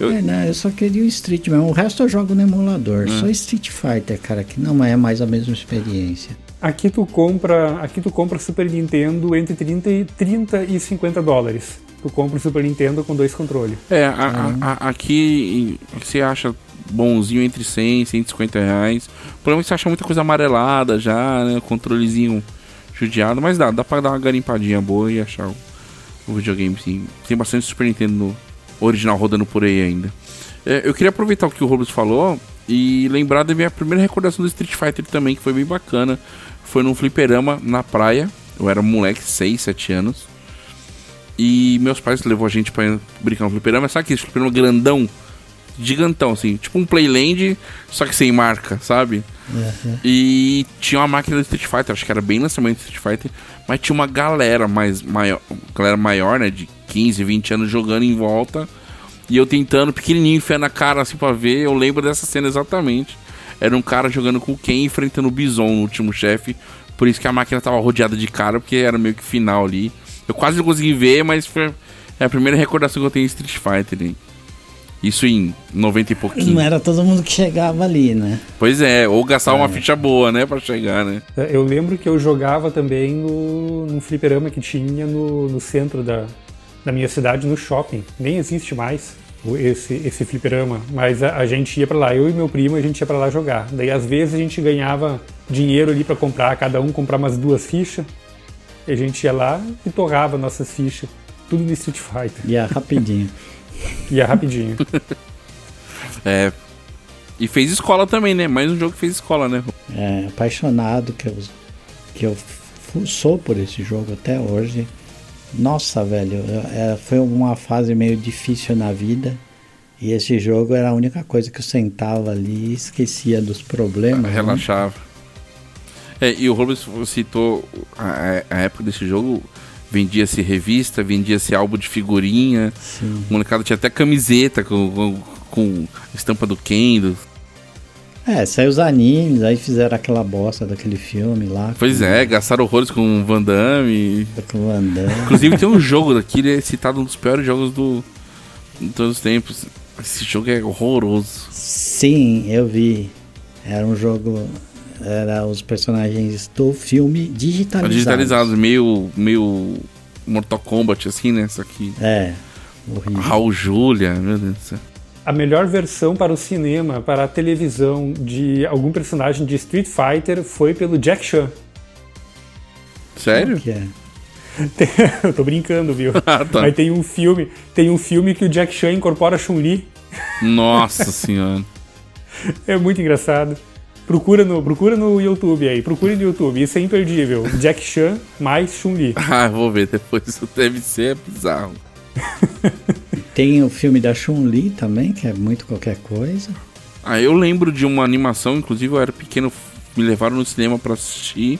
Eu- É, né, eu só queria o Street mesmo. O resto eu jogo no emulador. Só Street Fighter, cara, que não é mais a mesma experiência. Aqui tu compra, aqui tu compra Super Nintendo entre 30 e, 30 e 50 dólares. Tu compra o Super Nintendo com dois controles. É, a- a- a- aqui você acha bonzinho entre 100 e 150 reais. O problema é que você acha muita coisa amarelada já, né? Controlezinho judiado, mas dá, dá pra dar uma garimpadinha boa e achar o, o videogame sim. Tem bastante Super Nintendo no original rodando por aí ainda. É, eu queria aproveitar o que o Robles falou E lembrar da minha primeira recordação do Street Fighter também, que foi bem bacana. Foi num fliperama na praia. Eu era moleque, 6, 7 anos. E meus pais levou a gente pra brincar no fliperama. Sabe aquele fliperama grandão? Gigantão, assim. Tipo um Playland, só que sem marca, sabe? Uhum. E tinha uma máquina do Street Fighter, acho que era bem lançamento do Street Fighter. Mas tinha uma galera mais maior, galera maior, né? De 15, 20 anos jogando em volta. E eu tentando, pequenininho, enfiar na cara assim pra ver. Eu lembro dessa cena exatamente. Era um cara jogando com quem enfrentando o Bison, o último chefe. Por isso que a máquina tava rodeada de cara, porque era meio que final ali. Eu quase não consegui ver, mas foi é a primeira recordação que eu tenho em Street Fighter. Hein? Isso em 90 e pouquinho. Não era todo mundo que chegava ali, né? Pois é, ou gastar uma ficha boa, né, pra chegar, né? Eu lembro que eu jogava também no, num fliperama que tinha no, no centro da, da minha cidade, no shopping. Nem existe mais esse, esse fliperama, mas a, a gente ia pra lá, eu e meu primo, a gente ia pra lá jogar. Daí às vezes a gente ganhava dinheiro ali pra comprar, cada um comprar umas duas fichas. E a gente ia lá e torrava nossas fichas. Tudo no Street Fighter. Ia rapidinho. *laughs* Ia rapidinho. *laughs* É. E fez escola também, né? Mais um jogo que fez escola, né? É, apaixonado que eu, que eu sou por esse jogo até hoje. Nossa, velho, eu- é, foi uma fase meio difícil na vida. E esse jogo era a única coisa que eu sentava ali e esquecia dos problemas. né? É, e o Rubens citou a, a época desse jogo. Vendia-se revista, vendia-se álbum de figurinha. Sim. O molecado tinha até camiseta com, com, com estampa do Kendo. É, saiu os animes, aí fizeram aquela bosta daquele filme lá. Pois com- é, gastaram horrores com o Van Damme. Com o Van Damme. Inclusive tem um jogo daqui, ele é citado um dos piores jogos do, de todos os tempos. Esse jogo é horroroso. Sim, eu vi. Era um jogo. Era os personagens do filme digitalizados. Digitalizados, meio, meio Mortal Kombat, assim, né? Só que. É, horrível. Raul Júlia, meu Deus do céu. A melhor versão para o cinema, para a televisão de algum personagem de Street Fighter foi pelo Jack Chan. Sério? Que é. *laughs* Eu tô brincando, viu? Ah, tá. Mas tem um filme, tem um filme que o Jack Chan incorpora a Chun-Li. Nossa *laughs* senhora. É muito engraçado. Procura no, procura no YouTube aí, procure no YouTube, isso é imperdível. Jack Chan mais Chun-Li. *laughs* Ah, vou ver depois. Isso deve ser bizarro. *laughs* Tem o filme da Chun-Li também, que é muito qualquer coisa. Ah, eu lembro de uma animação, inclusive eu era pequeno, me levaram no cinema pra assistir.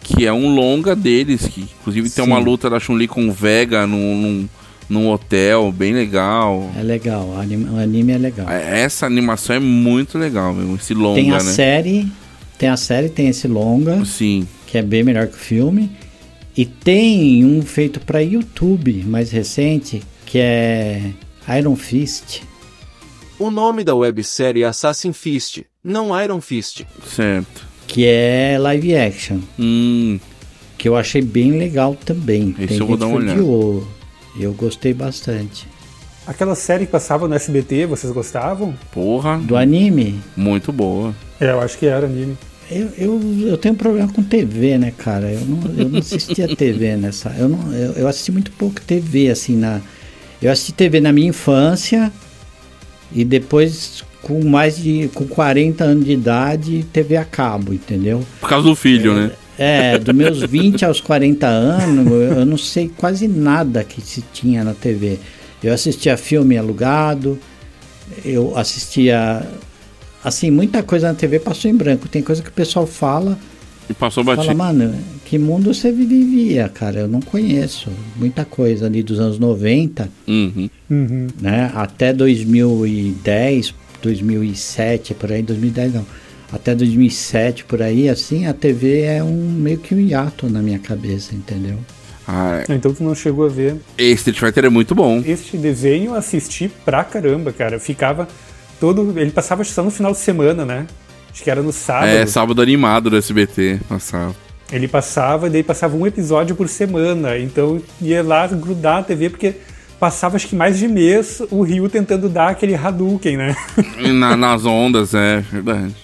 Que é um longa deles, que inclusive tem Sim. uma luta da Chun-Li com o Vega num, num, num hotel, bem legal. É legal, o anime, o anime é legal. Essa animação é muito legal mesmo, esse longa, tem a né? série, tem a série, tem esse longa, Sim. que é bem melhor que o filme. E tem um feito para YouTube, mais recente, que é Iron Fist. O nome da websérie é Assassin Fist, não Iron Fist. Certo. que é live action, Hum, que eu achei bem legal também. Esse Tem eu vou dar uma olhada. Eu gostei bastante. Aquela série que passava no SBT, vocês gostavam? porra, Do anime, muito boa. É, eu acho que era anime. eu, eu, eu tenho problema com TV, né, cara? Eu não, eu não assistia *laughs* TV nessa. Eu, não, eu, eu assisti muito pouco TV, assim, na. Eu assisti TV na minha infância e depois, com mais de. com 40 anos de idade, TV a cabo, entendeu? Por causa do filho, né? É, dos meus 20 aos 40 anos, eu eu não sei quase nada que se tinha na TV. Eu assistia filme alugado, eu assistia. Assim, muita coisa na TV passou em branco. Tem coisa que o pessoal fala, E passou fala, batido. mano, que mundo você vivia, cara? Eu não conheço. Muita coisa ali dos anos 90, Uhum. Uhum. né? Até 2010, 2007, por aí, 2010 não. Até 2007, por aí, assim, a TV é um meio que um hiato na minha cabeça, entendeu? Ah, Então tu não chegou a ver. esse Street Fighter é muito bom. Este desenho eu assisti pra caramba, cara. Eu ficava todo. Ele passava só no final de semana, né? Acho que era no sábado. É, sábado animado do SBT. Passava. Ele passava, daí passava um episódio por semana. Então ia lá grudar na TV, porque passava acho que mais de mês o Ryu tentando dar aquele Hadouken, né? E na- nas ondas, é verdade.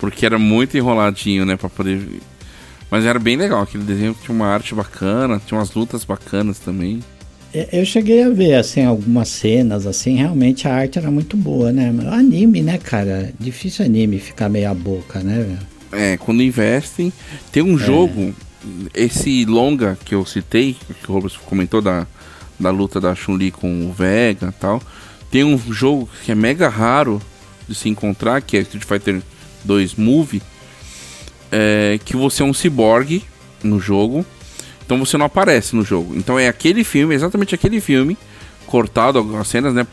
Porque era muito enroladinho, né? Pra poder. Mas era bem legal. Aquele desenho tinha uma arte bacana, tinha umas lutas bacanas também. É, Eu cheguei a ver, assim, algumas cenas, assim, realmente a arte era muito boa, né? Anime, né, cara? Difícil anime ficar meia boca, né, velho? É, quando investem. Tem um jogo, esse longa que eu citei, que o Robert comentou da, da luta da Chun-Li com o Vega e tal. Tem um jogo que é mega raro de se encontrar, que é Street Fighter 2 Movie, é, que você é um ciborgue no jogo. Então você não aparece no jogo. Então é aquele filme, exatamente aquele filme, cortado algumas cenas, né?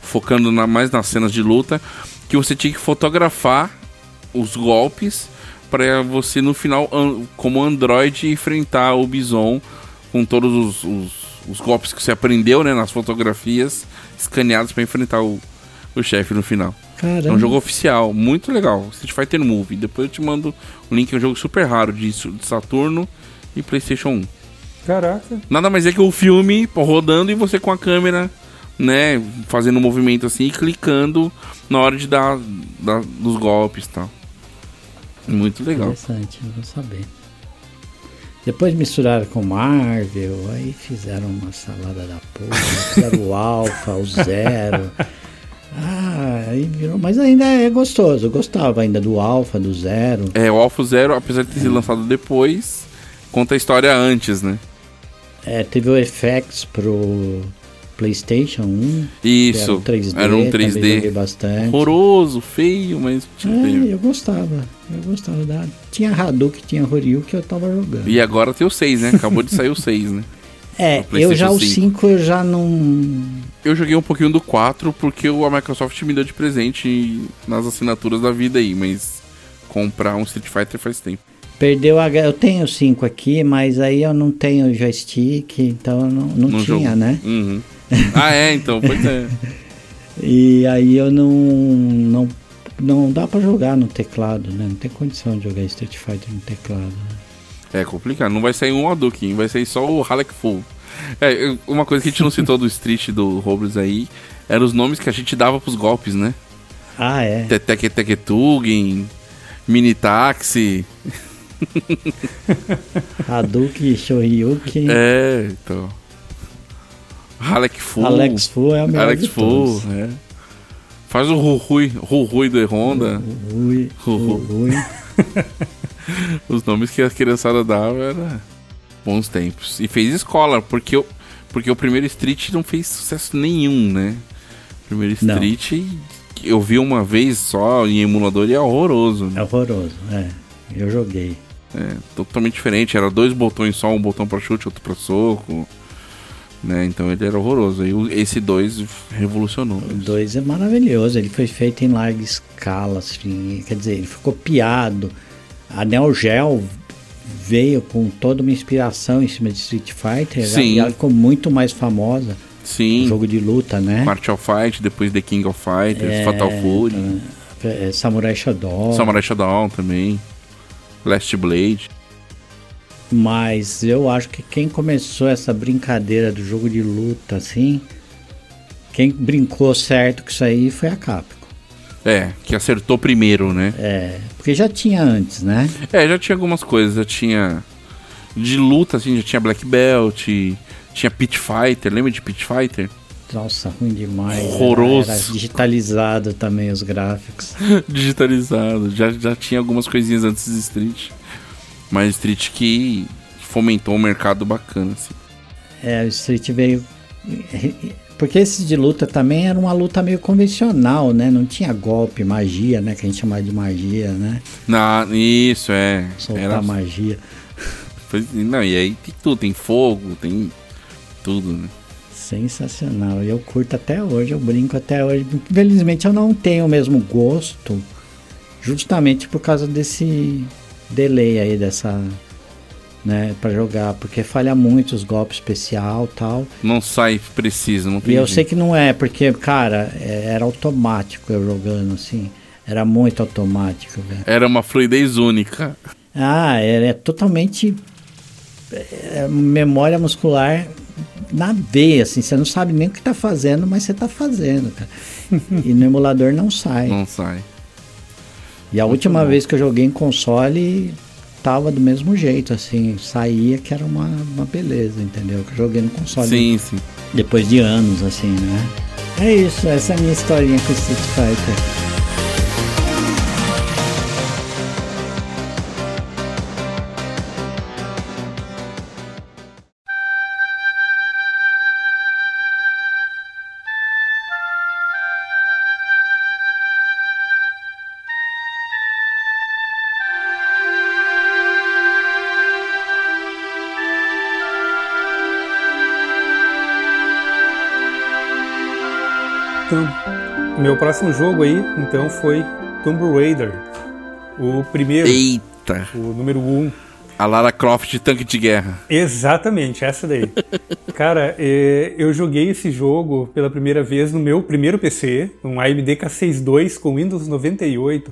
Focando na- mais nas cenas de luta, que você tinha que fotografar os golpes para você no final, an- como Android, enfrentar o Bison com todos os, os- os golpes que você aprendeu né, nas fotografias escaneados para enfrentar o, o chefe no final. É Caramba. um jogo oficial, muito legal. Street Fighter Movie. Depois eu te mando o link, é um jogo super raro de, Saturno e PlayStation 1. Caraca. Nada mais é que o filme rodando e você com a câmera, né, fazendo um movimento assim e clicando na hora de dar, dar dos golpes e tal. Muito legal. Interessante, eu vou saber. Depois misturaram com Marvel, aí fizeram uma salada da porra, *laughs* fizeram o Alpha, o Zero. Ah, aí virou. Mas ainda é gostoso, eu gostava ainda do Alpha, do Zero. É, o Alpha Zero, apesar de ter sido lançado depois, conta a história antes, né? É, teve o FX pro PlayStation 1. que Isso, Era um 3D. era um também 3D joguei bastante. horroroso, feio, mas tipo, É, eu gostava. Eu gostava da. Tinha Hadouken, tinha Ryu que eu tava jogando. E agora tem o 6, né? Acabou de sair o 6, né? *laughs* É, eu já PlayStation o 5 eu já não. Eu joguei um pouquinho do 4 porque a Microsoft me deu de presente nas assinaturas da vida aí, mas comprar um Street Fighter faz tempo. Perdeu a. Eu tenho 5 aqui, mas aí eu não tenho joystick, então não, não no tinha, jogo. né? Uhum. Ah, é, então, pois é. *laughs* E aí eu não. Não, não dá pra jogar no teclado, né? Não tem condição de jogar Street Fighter no teclado. né? É complicado. Não vai sair um Hadouken, vai sair só o Halleck Full. É, uma coisa que a gente não citou do Street do Robles aí eram os nomes que a gente dava pros golpes, né? Ah, é. Teteke Teketugen, Mini Taxi. *laughs* Hadouken, Shoryuken. É, então. Halleck Full. Alex Fu é o melhor Alex Full, é. Faz o Rui, Rui do Honda. Rui, Ru- Rui. *laughs* Os nomes que a criançada dava era bons tempos. E fez escola, porque, eu, porque o primeiro Street não fez sucesso nenhum, né? O primeiro Não. Street eu vi uma vez só em emulador e é horroroso. É Né? horroroso, é. Eu joguei. É, totalmente diferente. Era dois botões só, um botão pra chute, outro pra soco. Né? Então ele era horroroso. E esse dois revolucionou. O 2 é maravilhoso, ele foi feito em larga escala, assim, quer dizer, ele foi copiado. A Neo Geo veio com toda uma inspiração em cima de Street Fighter Sim. e ela ficou muito mais famosa. Sim, Jogo de luta, né? Art of Fight, depois The King of Fighters, É, Fatal Fury, tá. Samurai Shodown. Samurai Shodown também, Last Blade. Mas eu acho que quem começou essa brincadeira do jogo de luta, assim, quem brincou certo com isso aí foi a Capcom. É, que acertou primeiro, né? É, porque já tinha antes, né? É, já tinha algumas coisas, já tinha de luta, assim, já tinha Black Belt, tinha Pit Fighter, lembra de Pit Fighter? Nossa, ruim demais. Horroroso. Era, era digitalizado também os gráficos. *laughs* Digitalizado, já, já tinha algumas coisinhas antes de Street. Mas Street que fomentou um mercado bacana, assim. É, o Street veio. Porque esse de luta também era uma luta meio convencional, né? Não tinha golpe, magia, né? Que a gente chamava de magia, né? Na, isso, é. Soltar Era, magia. não, e aí tem tudo, tem fogo, tem tudo, né? Sensacional. E eu curto até hoje, eu brinco até hoje. Infelizmente eu não tenho o mesmo gosto, justamente por causa desse delay aí, dessa. Né, pra jogar, porque falha muito os golpes especial tal. Não sai preciso, não tem E eu jeito. sei que não é, porque, cara, é- era automático eu jogando assim. Era muito automático, velho. Era uma fluidez única. Ah, é, é totalmente é, memória muscular na veia, assim. Você não sabe nem o que tá fazendo, mas você tá fazendo, cara. *laughs* e no emulador não sai. Não sai. E a última vez que eu joguei em console, tava do mesmo jeito, assim, saía que era uma, uma beleza, entendeu? Que eu joguei no console Sim, sim. depois de anos, assim, né? É isso, essa é a minha historinha com Street Fighter. Meu próximo jogo aí, então, foi Tomb Raider. O primeiro, Eita. o número 1. Um. A Lara Croft de tanque de guerra. Exatamente, essa daí. *laughs* Cara, é, eu joguei esse jogo pela primeira vez no meu primeiro PC, um AMD K62 com Windows 98.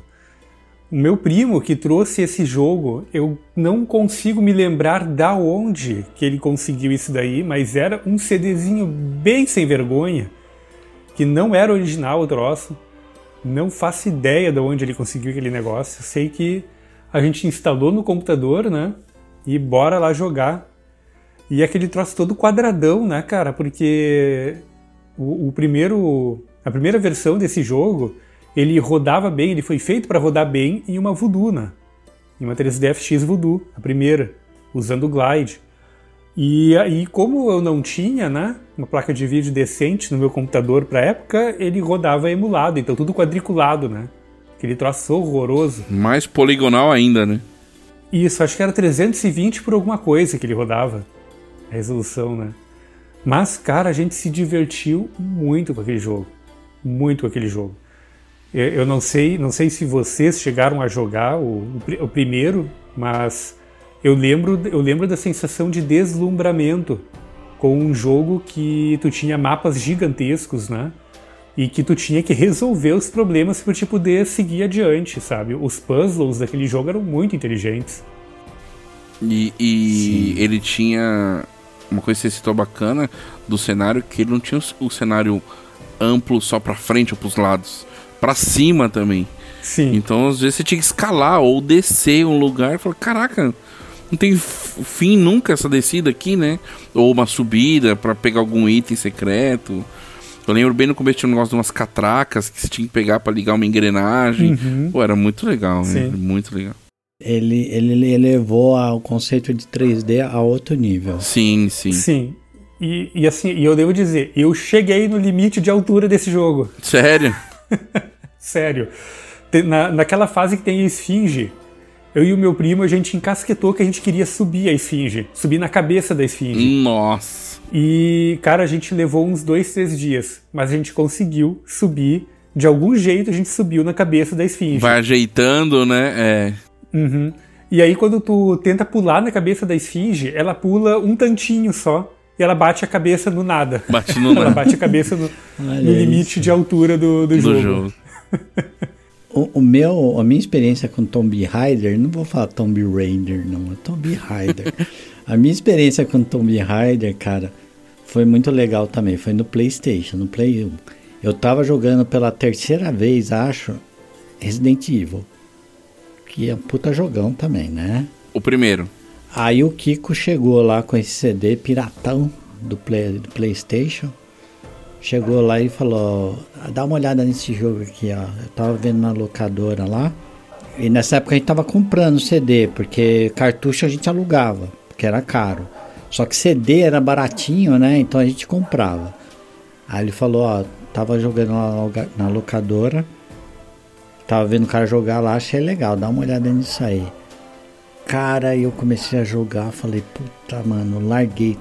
O meu primo que trouxe esse jogo, eu não consigo me lembrar da onde que ele conseguiu isso daí, mas era um CDzinho bem sem vergonha, que não era original o troço. Não faço ideia de onde ele conseguiu aquele negócio. Sei que a gente instalou no computador, né? E bora lá jogar. E aquele troço todo quadradão, né, cara? Porque o, o primeiro, a primeira versão desse jogo, ele rodava bem, ele foi feito para rodar bem em uma Voodoo, né? Em uma 3DFX Voodoo, a primeira, usando o Glide. E aí, como eu não tinha, né, uma placa de vídeo decente no meu computador para época, ele rodava emulado, então tudo quadriculado, né? Aquele troço horroroso. Mais poligonal ainda, né? Isso, acho que era 320 por alguma coisa que ele rodava. A resolução, né? Mas, cara, a gente se divertiu muito com aquele jogo. Muito com aquele jogo. Eu, não sei, não sei se vocês chegaram a jogar o, o primeiro, mas eu lembro, eu lembro da sensação de deslumbramento com um jogo que tu tinha mapas gigantescos, né? E que tu tinha que resolver os problemas para te poder seguir adiante, sabe? Os puzzles daquele jogo eram muito inteligentes. E, e ele tinha uma coisa que você citou bacana do cenário, que ele não tinha o, cenário amplo só pra frente ou pros lados. Pra cima também. Sim. Então, às vezes, você tinha que escalar ou descer um lugar e falar, caraca, não tem fim nunca essa descida aqui, né? Ou uma subida pra pegar algum item secreto. Eu lembro bem no começo tinha um negócio de umas catracas que você tinha que pegar pra ligar uma engrenagem. Uhum. Pô, era muito legal, né? Muito legal. Ele, ele elevou a- o conceito de 3D a outro nível. Sim, sim. Sim. E, e assim, e eu devo dizer, eu cheguei no limite de altura desse jogo. Sério? *laughs* Sério. Na, naquela fase que tem a esfinge, eu e o meu primo, a gente encasquetou que a gente queria subir a esfinge. Subir na cabeça da esfinge. Nossa. E, cara, a gente levou uns dois, três dias. Mas a gente conseguiu subir. De algum jeito a gente subiu na cabeça da esfinge. Vai ajeitando, né? É. Uhum. E aí, quando tu tenta pular na cabeça da esfinge, ela pula um tantinho só. E ela bate a cabeça no nada. Bate no *laughs* ela nada. bate a cabeça no, no limite isso. de altura do, do, do jogo. jogo. *laughs* O, o meu, a minha experiência com Tomb Raider, não vou falar Tomb Raider, não, é Tomb Raider. *laughs* a minha experiência com Tomb Raider, cara, foi muito legal também. Foi no PlayStation, no Play 1. Eu tava jogando pela terceira vez, acho, Resident Evil. Que é um puta jogão também, né? O primeiro. Aí o Kiko chegou lá com esse CD piratão do, Play, do PlayStation. Chegou lá e falou: "Ah, dá uma olhada nesse jogo aqui, ó. Eu tava vendo na locadora lá. E nessa época a gente tava comprando CD, porque cartucho a gente alugava, porque era caro. Só que CD era baratinho, né? Então a gente comprava. Aí ele falou: ó, tava jogando lá na locadora. Tava vendo o cara jogar lá, achei legal, dá uma olhada nisso aí. Cara, eu comecei a jogar, falei, puta, mano, larguei,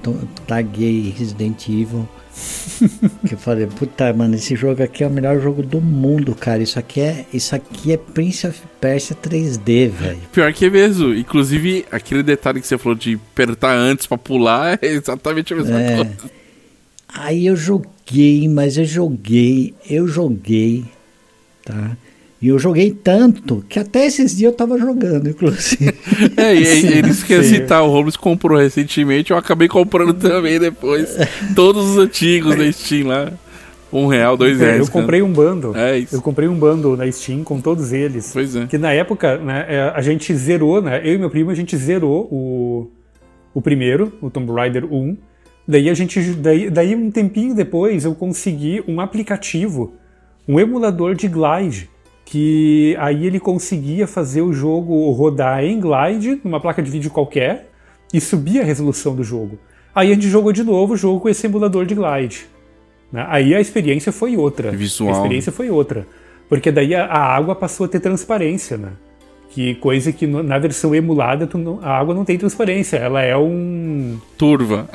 larguei Resident Evil. *laughs* que eu falei, puta, mano, esse jogo aqui é o melhor jogo do mundo, cara. Isso aqui é, isso aqui é Prince of Persia 3D, velho. Pior que é mesmo. Inclusive, aquele detalhe que você falou de apertar antes pra pular *laughs* é exatamente a mesma É. coisa. Aí eu joguei, mas eu joguei, eu joguei, tá? E eu joguei tanto que até esses dias eu tava jogando, inclusive. É, e *laughs* Sim, e eles citar, o Robles comprou recentemente, eu acabei comprando *laughs* também depois. Todos os antigos da Steam lá. Um real, dois É, reais. eu comprei um bundle. É isso. Eu comprei um bundle na Steam com todos eles. Pois é. Que na época, né, é, a gente zerou, né? Eu e meu primo, a gente zerou o, o primeiro, o Tomb Raider 1. Daí a gente. Daí, daí um tempinho depois eu consegui um aplicativo, um emulador de glide. Que aí ele conseguia fazer o jogo rodar em glide, numa placa de vídeo qualquer, e subir a resolução do jogo. Aí a gente jogou de novo o jogo com esse emulador de glide. né? Aí a experiência foi outra. Visual. A experiência foi outra. Porque daí a, água passou a ter transparência, né? Que coisa que na versão emulada não- a água não tem transparência. Ela é um. Turva.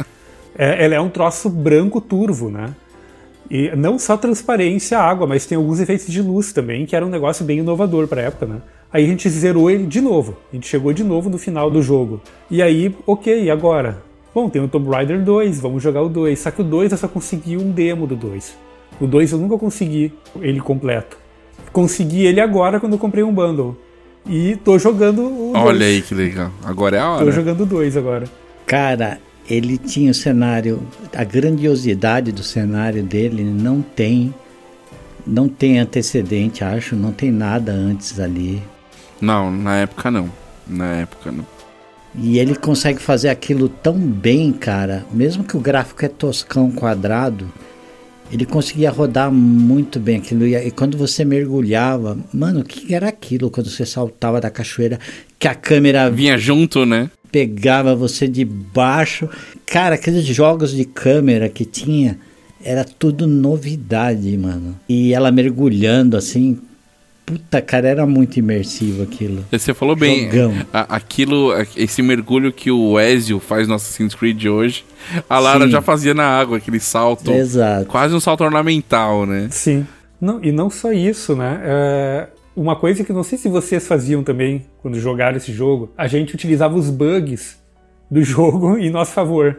é- ela é um troço branco turvo, né? E não só transparência a água, mas tem alguns efeitos de luz também, que era um negócio bem inovador pra época, né? Aí a gente zerou ele de novo. A gente chegou de novo no final do jogo. E aí, ok, e agora? Bom, tem o Tomb Raider 2, vamos jogar o 2. Só que o 2 eu só consegui um demo do 2. O 2 eu nunca consegui ele completo. Consegui ele agora quando eu comprei um bundle. E tô jogando o 2. Olha aí que legal. Agora é a Tô hora. jogando o 2 agora. Cara, ele tinha o cenário, a grandiosidade do cenário dele não tem, não tem antecedente, acho, não tem nada antes ali. Não, na época não. Na época não. E ele consegue fazer aquilo tão bem, cara. Mesmo que o gráfico é toscão, quadrado, ele conseguia rodar muito bem aquilo. E quando você mergulhava, mano, o que era aquilo quando você saltava da cachoeira? Que a câmera Vinha junto, né? Pegava você de baixo. Cara, aqueles jogos de câmera que tinha, era tudo novidade, mano. E ela mergulhando assim. Puta, cara, era muito imersivo aquilo. Você falou bem. Jogão. a- aquilo, a- esse mergulho que o Ezio faz no Assassin's Creed hoje, a Lara Sim. já fazia na água, aquele salto. Exato. Quase um salto ornamental, né? Sim. Não, e não só isso, né? É, uma coisa que não sei se vocês faziam também quando jogaram esse jogo, a gente utilizava os bugs do *laughs* jogo em nosso favor.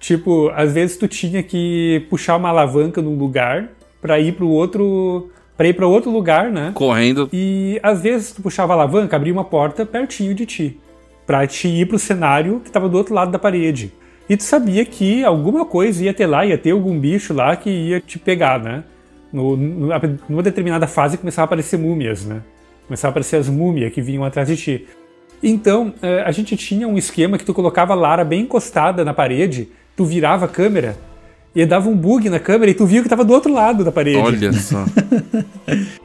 Tipo, às vezes tu tinha que puxar uma alavanca num lugar para ir para outro, para ir para outro lugar, né? Correndo. E às vezes tu puxava a alavanca, abria uma porta pertinho de ti, pra te ir pro cenário que tava do outro lado da parede. E tu sabia que alguma coisa ia ter lá, ia ter algum bicho lá que ia te pegar, né? No, numa determinada fase começava a aparecer múmias, né? Começava a aparecer as múmias que vinham atrás de ti. Então, eh, a gente tinha um esquema que tu colocava a Lara bem encostada na parede, tu virava a câmera e dava um bug na câmera e tu via que tava do outro lado da parede. Olha *laughs* só.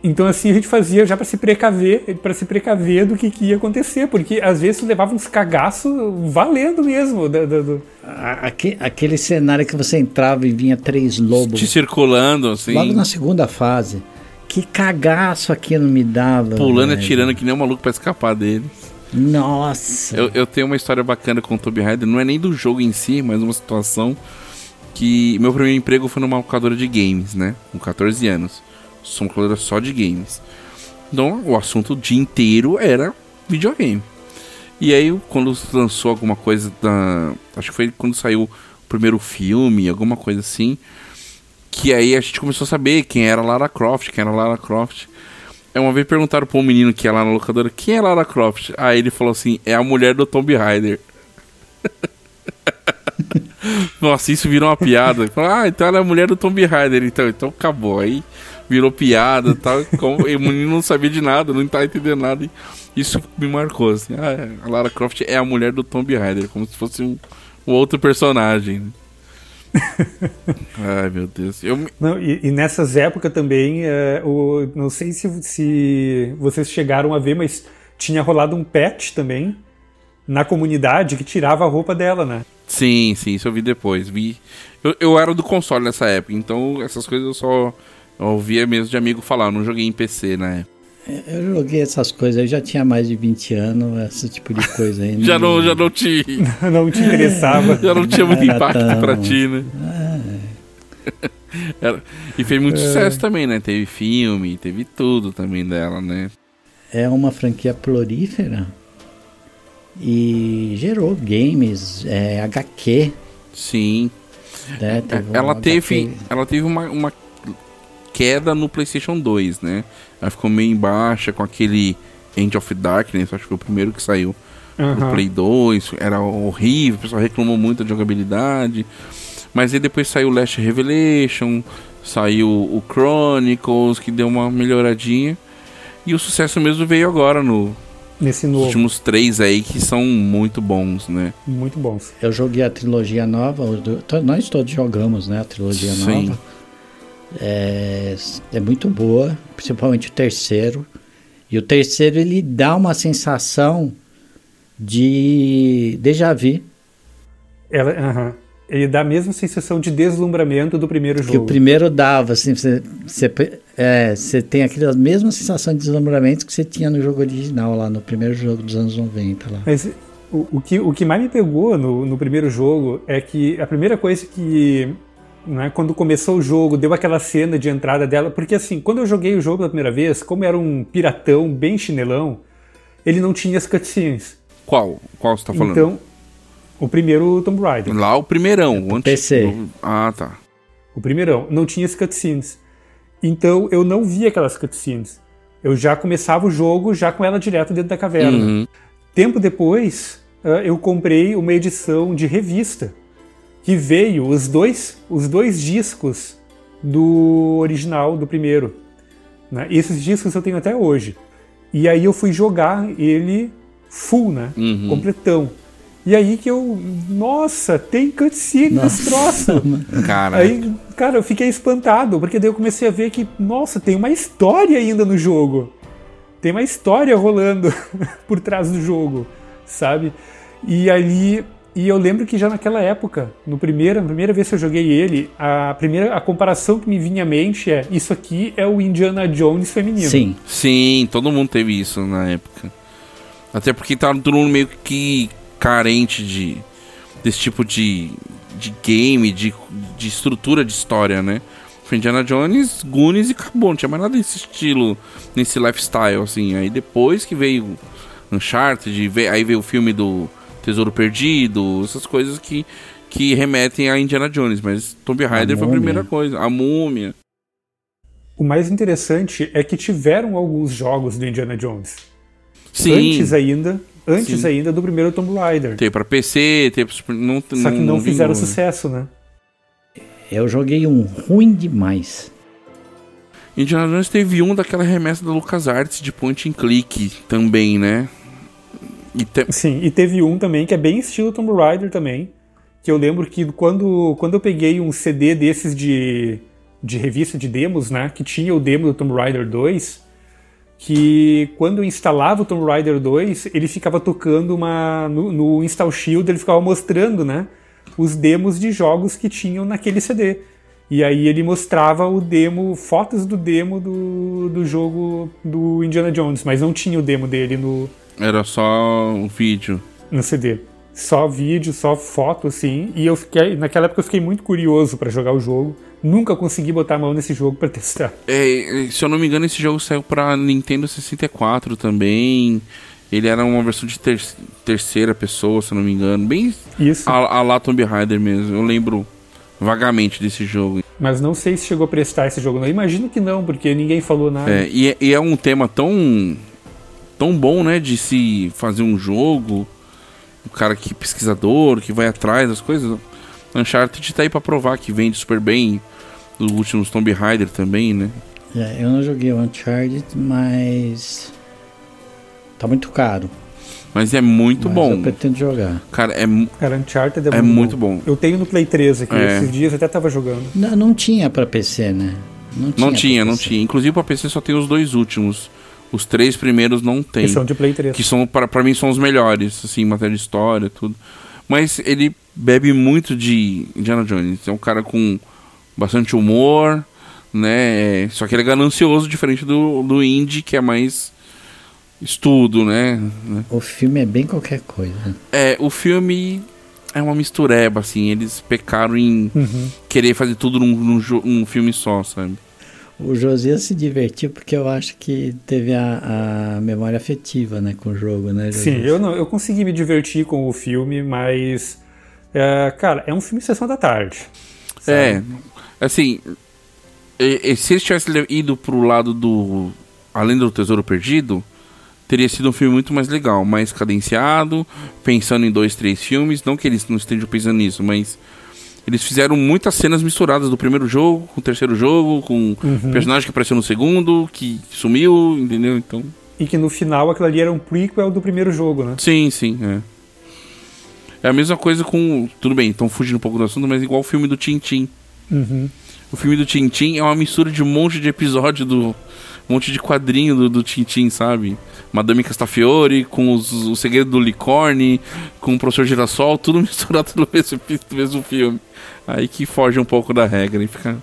Então assim a gente fazia já pra se precaver, para se precaver do que, que ia acontecer, porque às vezes tu levava uns cagaços valendo mesmo. do- A- aque- aquele cenário que você entrava e vinha três lobos. Te circulando, assim. Logo na segunda fase. Que cagaço aquilo me dava. Pulando e atirando que nem um maluco pra escapar dele. Nossa. Eu, eu tenho uma história bacana com o Tomb Raider, não é nem do jogo em si, mas uma situação que meu primeiro emprego foi numa locadora de games, né? Com 14 anos. Sou uma locadora só de games. Então o assunto o dia inteiro era videogame. E aí, quando lançou alguma coisa da. Acho que foi quando saiu o primeiro filme, alguma coisa assim. Que aí a gente começou a saber quem era Lara Croft, quem era Lara Croft. Aí uma vez perguntaram pra um menino que ia lá na locadora quem é Lara Croft. Aí ele falou assim: é a mulher do Tomb Raider. *laughs* Nossa, isso virou uma piada. Ah, então ela é a mulher do Tomb Raider. Então, então acabou. Aí virou piada tal. Como, e o menino não sabia de nada, não tá entendendo nada. E isso me marcou, assim. Ah, é, a Lara Croft é a mulher do Tomb Raider, como se fosse um, um outro personagem. *laughs* Ai, meu Deus. Eu, Não, e, e nessas épocas também, é, o, não sei se, se vocês chegaram a ver, mas tinha rolado um patch também na comunidade que tirava a roupa dela, né? Sim, sim, isso eu vi depois. Vi. Eu, eu era do console nessa época, então essas coisas eu só ouvia mesmo de amigo falar, eu não joguei em PC na época. Eu joguei essas coisas, eu já tinha mais de 20 anos, esse tipo de coisa aí. *laughs* Já não, já não te. *laughs* Não te interessava. Já não tinha muito Era impacto tão- pra ti, né? *laughs* Era- E fez muito sucesso também, né? Teve filme, teve tudo também dela, né? É uma franquia prolífera e gerou games, é, HQ, Sim. né? Teve um ela HQ teve, ela teve uma, uma queda no PlayStation 2, né? Ela ficou meio embaixo com aquele End of Darkness, acho que foi o primeiro que saiu no Aham. Play 2, era horrível, o pessoal reclamou muito da jogabilidade. Mas aí depois saiu Last Revelation, Saiu o Chronicles, que deu uma melhoradinha. E o sucesso mesmo veio agora no, Nesse nos novo. últimos três aí, que são muito bons, né? Muito bons. Eu joguei a trilogia nova, os nós todos jogamos, né? A trilogia Sim. nova. É, é muito boa, principalmente o terceiro. E o terceiro ele dá uma sensação de déjà vu. Ela, aham. Ele dá a mesma sensação de deslumbramento do primeiro Que o jogo. primeiro dava, assim, você, você, é, você tem aquela mesma sensação de deslumbramento que você tinha no jogo original, lá no primeiro jogo dos anos 90. Lá. Mas o, o que, o que mais me pegou no, no primeiro jogo é que a primeira coisa que. Né, quando começou o jogo, deu aquela cena de entrada dela. Porque assim, quando eu joguei o jogo pela primeira vez, como era um piratão bem chinelão, ele não tinha as cutscenes. Qual? Qual você tá falando? Então, o primeiro Tomb Raider. Lá o primeirão. o antes- PC. Ah, tá. O primeirão, não tinha as cutscenes. Então eu não via aquelas cutscenes. Eu já começava o jogo já com ela direto dentro da caverna. Uhum. Tempo depois, ah, eu comprei uma edição de revista que veio os dois, os dois discos do original, do primeiro. né? Esses discos eu tenho até hoje. E aí eu fui jogar ele full, né? Uhum. Completão. E aí que eu. Nossa, tem cutscene nesse troço. *laughs* Cara, Aí, cara, eu fiquei espantado, porque daí eu comecei a ver que, nossa, tem uma história ainda no jogo. Tem uma história rolando *laughs* por trás do jogo, sabe? E ali. E eu lembro que já naquela época, no primeiro, na primeira vez que eu joguei ele, a primeira a comparação que me vinha à mente é: isso aqui é o Indiana Jones feminino. Sim, sim, todo mundo teve isso na época. Até porque tava todo mundo meio que carente de desse tipo de, de game, de, de estrutura de história, né? Foi Indiana Jones, Goonies e acabou. Não tinha mais nada desse estilo, nesse lifestyle, assim. Aí depois que veio Uncharted, veio- aí veio o filme do Tesouro Perdido, essas coisas que, que remetem a Indiana Jones. Mas Tomb Raider foi a primeira coisa. A Múmia. O mais interessante é que tiveram alguns jogos do Indiana Jones. Sim, Antes ainda. Antes Sim. ainda do primeiro Tomb Raider. teve pra PC, teve pra. Não, Só que não, fizeram vingou, né? sucesso, né? eu joguei um ruim demais. Indiana Jones teve um daquela remessa da LucasArts de point and click também, né? E te- Sim, e teve um também que é bem estilo Tomb Raider também. Que eu lembro que quando, quando eu peguei um CD desses de, de revista de demos, né? Que tinha o demo do Tomb Raider 2. Que quando eu instalava o Tomb Raider 2, ele ficava tocando uma. No, no Install Shield, ele ficava mostrando, né? Os demos de jogos que tinham naquele CD. E aí ele mostrava o demo, fotos do demo do, do jogo do Indiana Jones, mas não tinha o demo dele no, era só um vídeo. no CD. Só vídeo, só foto, assim. E eu fiquei. Naquela época eu fiquei muito curioso pra jogar o jogo. Nunca consegui botar a mão nesse jogo pra testar. É, se eu não me engano, esse jogo saiu pra Nintendo 64 também. Ele era uma versão de ter- terceira pessoa, se eu não me engano. Bem Isso. a, a lá Tomb Raider mesmo. Eu lembro vagamente desse jogo. Mas não sei se chegou a prestar esse jogo. Não. Eu imagino que não, porque ninguém falou nada. É, e, é- e é um tema tão tão bom, né, de se fazer um jogo. O cara que é pesquisador, que vai atrás das coisas. Uncharted tá aí pra provar que vende super bem. Os últimos Tomb Raider também, né? É, eu não joguei o Uncharted, mas. Tá muito caro. Mas é muito mas bom. Eu pretendo jogar. Cara, é, Cara, Uncharted é, é muito bom. Eu tenho no Play 3 aqui. É. Esses dias eu até tava jogando. Não, não tinha pra PC, né? Não tinha, Não tinha, não tinha. Inclusive pra PC só tem os dois últimos. Os três primeiros não tem. Que são de Play 3. que são para pra mim são os melhores, assim, em matéria de história, tudo. Mas ele bebe muito de Indiana Jones. É um cara com bastante humor, né? Só que ele é ganancioso, diferente do, do Indy, que é mais estudo, né? O filme é bem qualquer coisa. É, o filme é uma mistureba, assim. Eles pecaram em Uhum. querer fazer tudo num, num, num filme só, sabe? O Josias se divertiu porque eu acho que teve a, a memória afetiva, né, com o jogo, né? Sim, Josias? eu, não, eu consegui me divertir com o filme, mas. é, cara, é um filme de sessão da tarde. É, assim, e- e se eles tivessem le- ido pro lado do Além do Tesouro Perdido, teria sido um filme muito mais legal, mais cadenciado, pensando em dois, três filmes. Não que eles não estejam pensando nisso, mas Eles fizeram muitas cenas misturadas do primeiro jogo com o terceiro jogo, com Uhum. personagem que apareceu no segundo, que sumiu, entendeu? Então. E que no final aquilo ali era um prequel do primeiro jogo, né? Sim, sim, é. É a mesma coisa com. Tudo bem, estão fugindo um pouco do assunto, mas igual o filme do Tintin. Uhum. O filme do Tintin é uma mistura de um monte de episódio do. Um monte de quadrinho do, do Tintin, sabe? Madame Castafiore, com os, o segredo do Licorne, com o professor Girassol, tudo *laughs* misturado no mesmo, no mesmo filme. Aí que foge um pouco da regra e fica.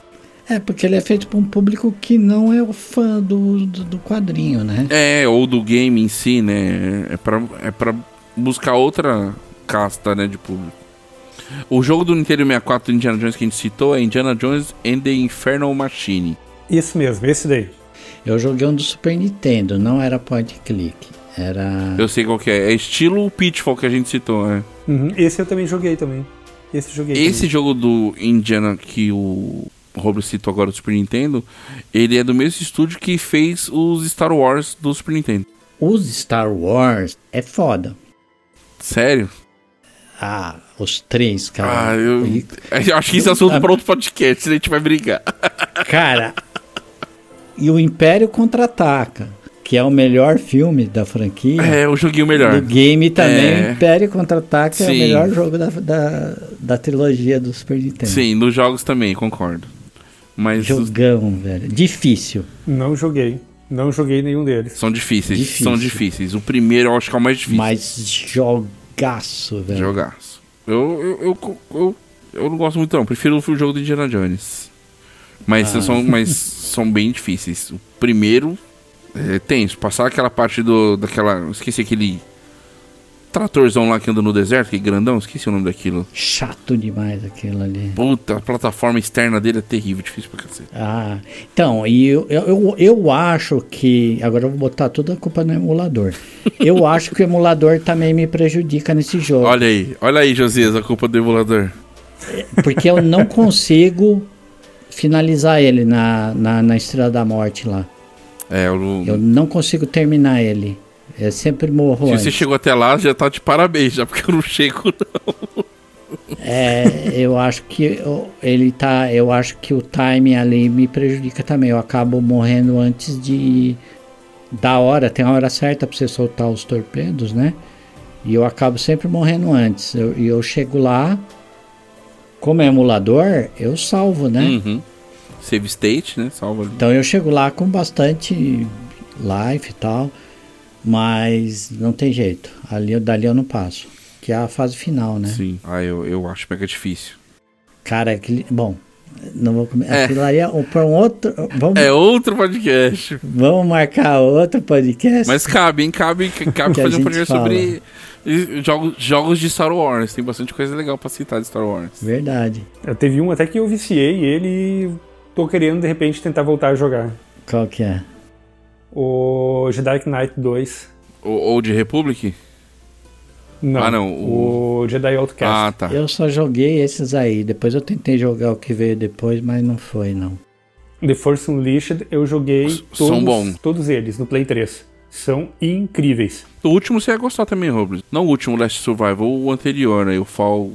É, porque ele é feito para um público que não é o fã do, do, do quadrinho, né? É, ou do game em si, né? É pra, é pra buscar outra casta, né, de público. O jogo do Nintendo 64 do Indiana Jones que a gente citou é Indiana Jones and the Infernal Machine. Isso mesmo, esse daí. Eu joguei um do Super Nintendo, não era point click. Era. Eu sei qual que é. É estilo Pitfall que a gente citou, né? Uhum. Esse eu também joguei também. Esse joguei. Esse jogo do Indiana que o Robles citou agora do Super Nintendo, ele é do mesmo estúdio que fez os Star Wars do Super Nintendo. Os Star Wars é foda. Sério? Ah, os três, cara. Ah, eu, E, *laughs* eu acho que esse é assunto para outro podcast, a gente vai brigar. cara. e o Império Contra-Ataca, que é o melhor filme da franquia. É, eu joguei o melhor. Do game também, É. Império Contra-Ataca é o melhor jogo da, da, da trilogia do Super Nintendo. Sim, nos jogos também, concordo. Mas os- Jogão, velho. Difícil. Não joguei. Não joguei nenhum deles. são difíceis, Difícil. são difíceis. O primeiro eu acho que é o mais difícil Mas jogaço, de velho. jogar. Eu, eu, eu, eu, eu não gosto muito não, prefiro o jogo do Indiana Jones. Mas, Ah. são, mas são bem difíceis. O primeiro é tenso. Passar aquela parte do. daquela. Esqueci aquele. Tratorzão lá que anda no deserto, que grandão, esqueci o nome daquilo. Chato demais aquilo ali. Puta, a plataforma externa dele é terrível, difícil pra cacete. Ah, então, e eu, eu, eu, eu acho que. Agora eu vou botar toda a culpa no emulador. *laughs* Eu acho que o emulador também me prejudica nesse jogo. Olha aí, olha aí, Josias, a culpa do emulador. Porque eu não *laughs* consigo finalizar ele na, na, na Estrela da Morte lá. É, o, Eu não consigo terminar ele. Eu sempre morro Se antes. você chegou até lá, já tá de parabéns, já porque eu não chego, *laughs* não. É, eu acho que eu- ele tá. Eu acho que o time ali me prejudica também. Eu acabo morrendo antes de. Da hora, tem a hora certa pra você soltar os torpedos, né? E eu acabo sempre morrendo antes. Eu- E eu, chego lá, como é emulador, eu salvo, né? Uhum. Save state, né? Salva ali. Então eu chego lá com bastante life e tal, mas não tem jeito. Ali, dali eu não passo. Que é a fase final, né? Sim. Ah, eu, eu acho mega difícil. Cara, aquele, bom, não vou comer. É. Aquilo ali é um- pra um outro. Vamos, É outro podcast. vamos marcar outro podcast. Mas cabe, hein? Cabe, *laughs* cabe fazer um podcast fala. sobre jogos, jogos de Star Wars. Tem bastante coisa legal pra citar de Star Wars. Verdade. Eu teve um até que eu viciei ele e tô querendo de repente tentar voltar a jogar. Qual que é? O Jedi Knight 2. Ou, ou de Republic? Não. Ah, não, O, Jedi Outcast. Ah, tá. Eu só joguei esses aí. Depois eu tentei jogar o que veio depois, mas não foi, não. The Force Unleashed eu joguei S- todos, são bons. todos eles no Play 3. São incríveis. O último você ia gostar também, Robles. Não o último Last Survival, o anterior, aí o Fall.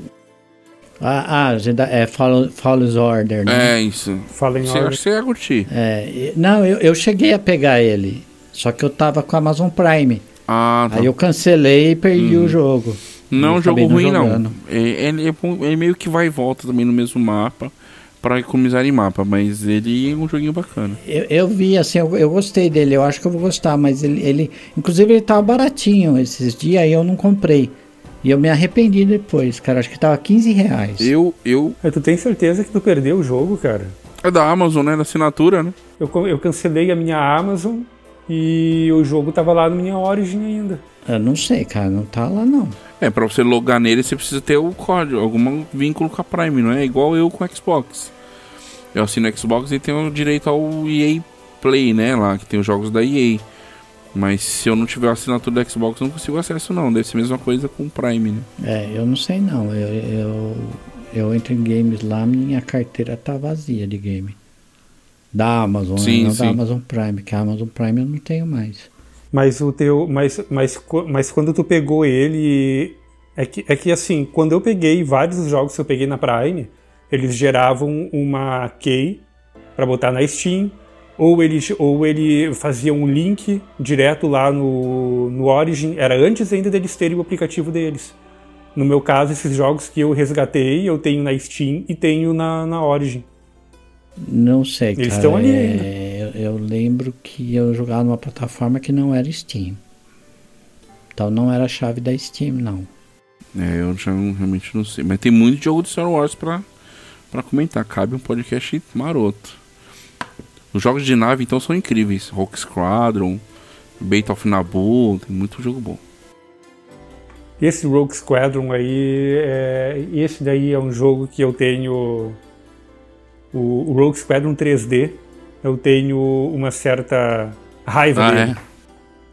Ah, ah Jedi- é Fall- Fallen Order, né? É, isso. Falem Você acha que você ia curtir. É, não, eu, eu cheguei a pegar ele. Só que eu tava com a Amazon Prime. Ah, tá. Aí eu cancelei e perdi Uhum. o jogo. Não é um Eu jogo não ruim, não. É, ele é ele meio que vai e volta também no mesmo mapa. Pra economizar em mapa, mas ele é um joguinho bacana. Eu, eu vi, assim, eu, eu gostei dele, eu acho que eu vou gostar, mas ele, ele. Inclusive ele tava baratinho esses dias e eu não comprei. E eu me arrependi depois, cara. Acho que tava 15 reais. Eu, eu. Mas tu tem certeza que tu perdeu o jogo, cara? É da Amazon, né? Da assinatura, né? Eu, eu cancelei a minha Amazon e o jogo tava lá na minha Origin ainda. Eu não sei, cara, não tá lá não. É, pra você logar nele, você precisa ter o código, algum vínculo com a Prime, não é? Igual eu com o Xbox. Eu assino o Xbox e tenho direito ao EA Play, né? Lá, que tem os jogos da EA. Mas se eu não tiver a assinatura do Xbox, eu não consigo acesso, não. Deve ser a mesma coisa com o Prime, né? É, eu não sei não. Eu, eu, eu entro em games lá, minha carteira tá vazia de game. Da Amazon, né? Sim, não sim. da Amazon Prime, que a Amazon Prime eu não tenho mais. Mas o teu. Mas, mas, mas quando tu pegou ele. É que, é que assim, quando eu peguei vários dos jogos que eu peguei na Prime, eles geravam uma key para botar na Steam, ou ele, ou ele fazia um link direto lá no, no Origin, era antes ainda deles terem o aplicativo deles. No meu caso, esses jogos que eu resgatei, eu tenho na Steam e tenho na, na Origin. Não sei, Eles cara. estão ali é, eu, eu lembro que eu jogava numa plataforma que não era Steam. Então não era a chave da Steam, não. É, eu já não- realmente não sei. Mas tem muito jogo de Star Wars pra, pra comentar. Cabe um podcast maroto. Os jogos de nave, então, são incríveis. Rock Squadron, Bait of Naboo, tem muito jogo bom. Esse Rogue Squadron aí, é, esse daí é um jogo que eu tenho. O, o Rogue Squadron 3D, eu tenho uma certa raiva Ah, dele. é?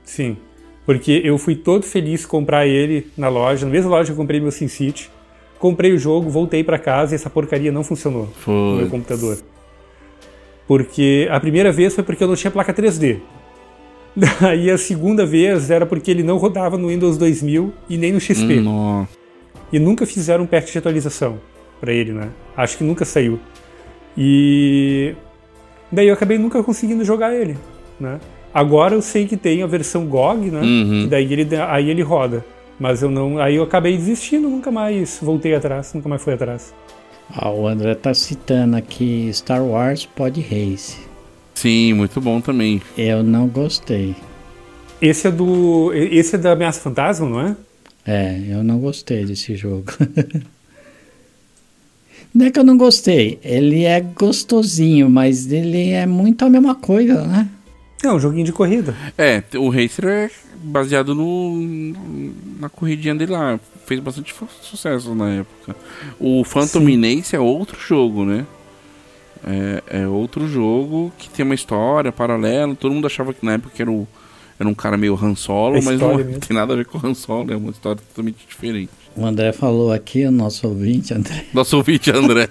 Sim. Porque eu fui todo feliz comprar ele na loja, na mesma loja que eu comprei meu SimCity. Comprei o jogo, voltei pra casa e essa porcaria não funcionou no meu computador. Porque a primeira vez foi porque eu não tinha placa 3D. Daí *laughs* a segunda vez era porque ele não rodava no Windows 2000 e nem no XP. Hum. E nunca fizeram um patch de atualização pra ele, né? Acho que nunca saiu. E daí eu acabei nunca conseguindo jogar ele, né? Agora eu sei que tem a versão GOG, né? Uhum. E daí ele aí ele roda. Mas eu não, aí eu acabei desistindo, nunca mais voltei atrás, nunca mais fui atrás. Ah, o André tá citando aqui Star Wars Pod Race. Sim, muito bom também. Eu não gostei. Esse é do esse é da Ameaça Fantasma, não é? É, eu não gostei desse jogo. *laughs* não é que eu não gostei, ele é gostosinho, mas ele é muito a mesma coisa, né? É um joguinho de corrida. É, o Racer é baseado no na corridinha dele lá. Fez bastante sucesso na época. O Phantom Menace é outro jogo, né? É, é outro jogo que tem uma história paralela. Todo mundo achava que na época era, o, era um cara meio Han Solo, É mas não *laughs* mesmo. tem nada a ver com o Han Solo. É uma história totalmente diferente. O André falou aqui, o nosso ouvinte, André, Nosso ouvinte André.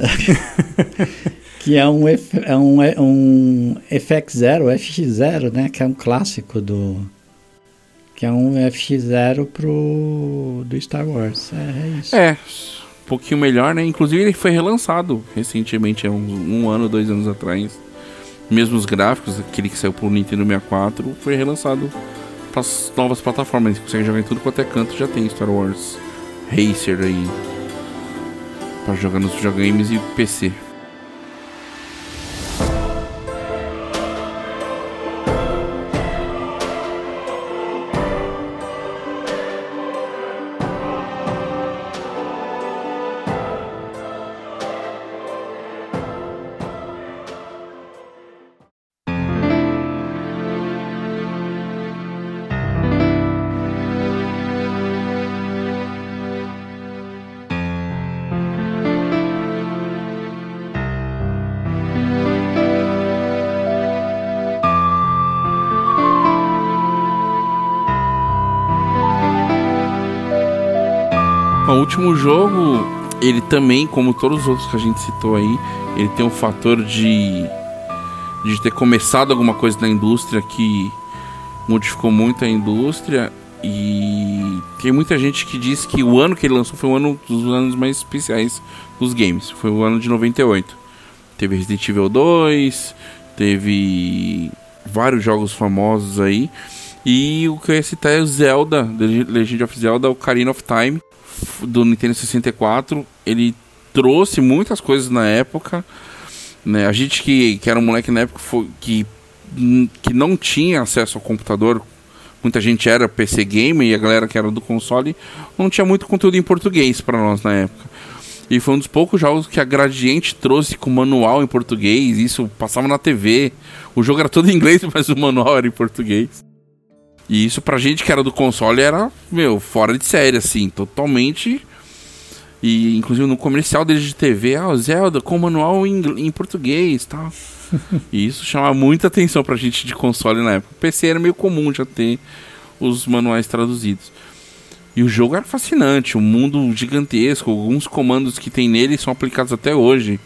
*laughs* que é um, F, é um, é um FX0, FX0, né? Que é um clássico do. Que é um FX0 pro. do Star Wars. É, é isso. É, um pouquinho melhor, né? Inclusive ele foi relançado recentemente, há um ano, dois anos atrás. Mesmo os gráficos, aquele que saiu pro Nintendo 64, foi relançado para as novas plataformas. Você consegue jogar em tudo quanto é canto, já tem Star Wars Racer aí. Pra jogar nos videogames e PC. Último jogo, ele também, como todos os outros que a gente citou aí, ele tem um fator de, de ter começado alguma coisa na indústria que modificou muito a indústria. E tem muita gente que diz que o ano que ele lançou foi um ano dos anos mais especiais dos games. Foi o ano de 98. Teve Resident Evil 2, teve vários jogos famosos aí. E o que eu ia citar é o Zelda, The Legend of Zelda, Ocarina of Time, do Nintendo 64. Ele trouxe muitas coisas na época. Né? A gente que, que era um moleque na época foi, que, hum, que não tinha acesso ao computador, muita gente era PC gamer e a galera que era do console não tinha muito conteúdo em português para nós na época. E foi um dos poucos jogos que a Gradiente trouxe com manual em português. Isso passava na TV. O jogo era todo em inglês, *laughs* mas o manual era em português. E isso pra gente que era do console era, meu, fora de série, assim, totalmente. E inclusive no comercial deles de TV, ah, Zelda com manual em, em português tal. *laughs* e isso chamava muita atenção pra gente de console na época. O PC era meio comum já ter os manuais traduzidos. E o jogo era fascinante, um mundo gigantesco, alguns comandos que tem nele são aplicados até hoje.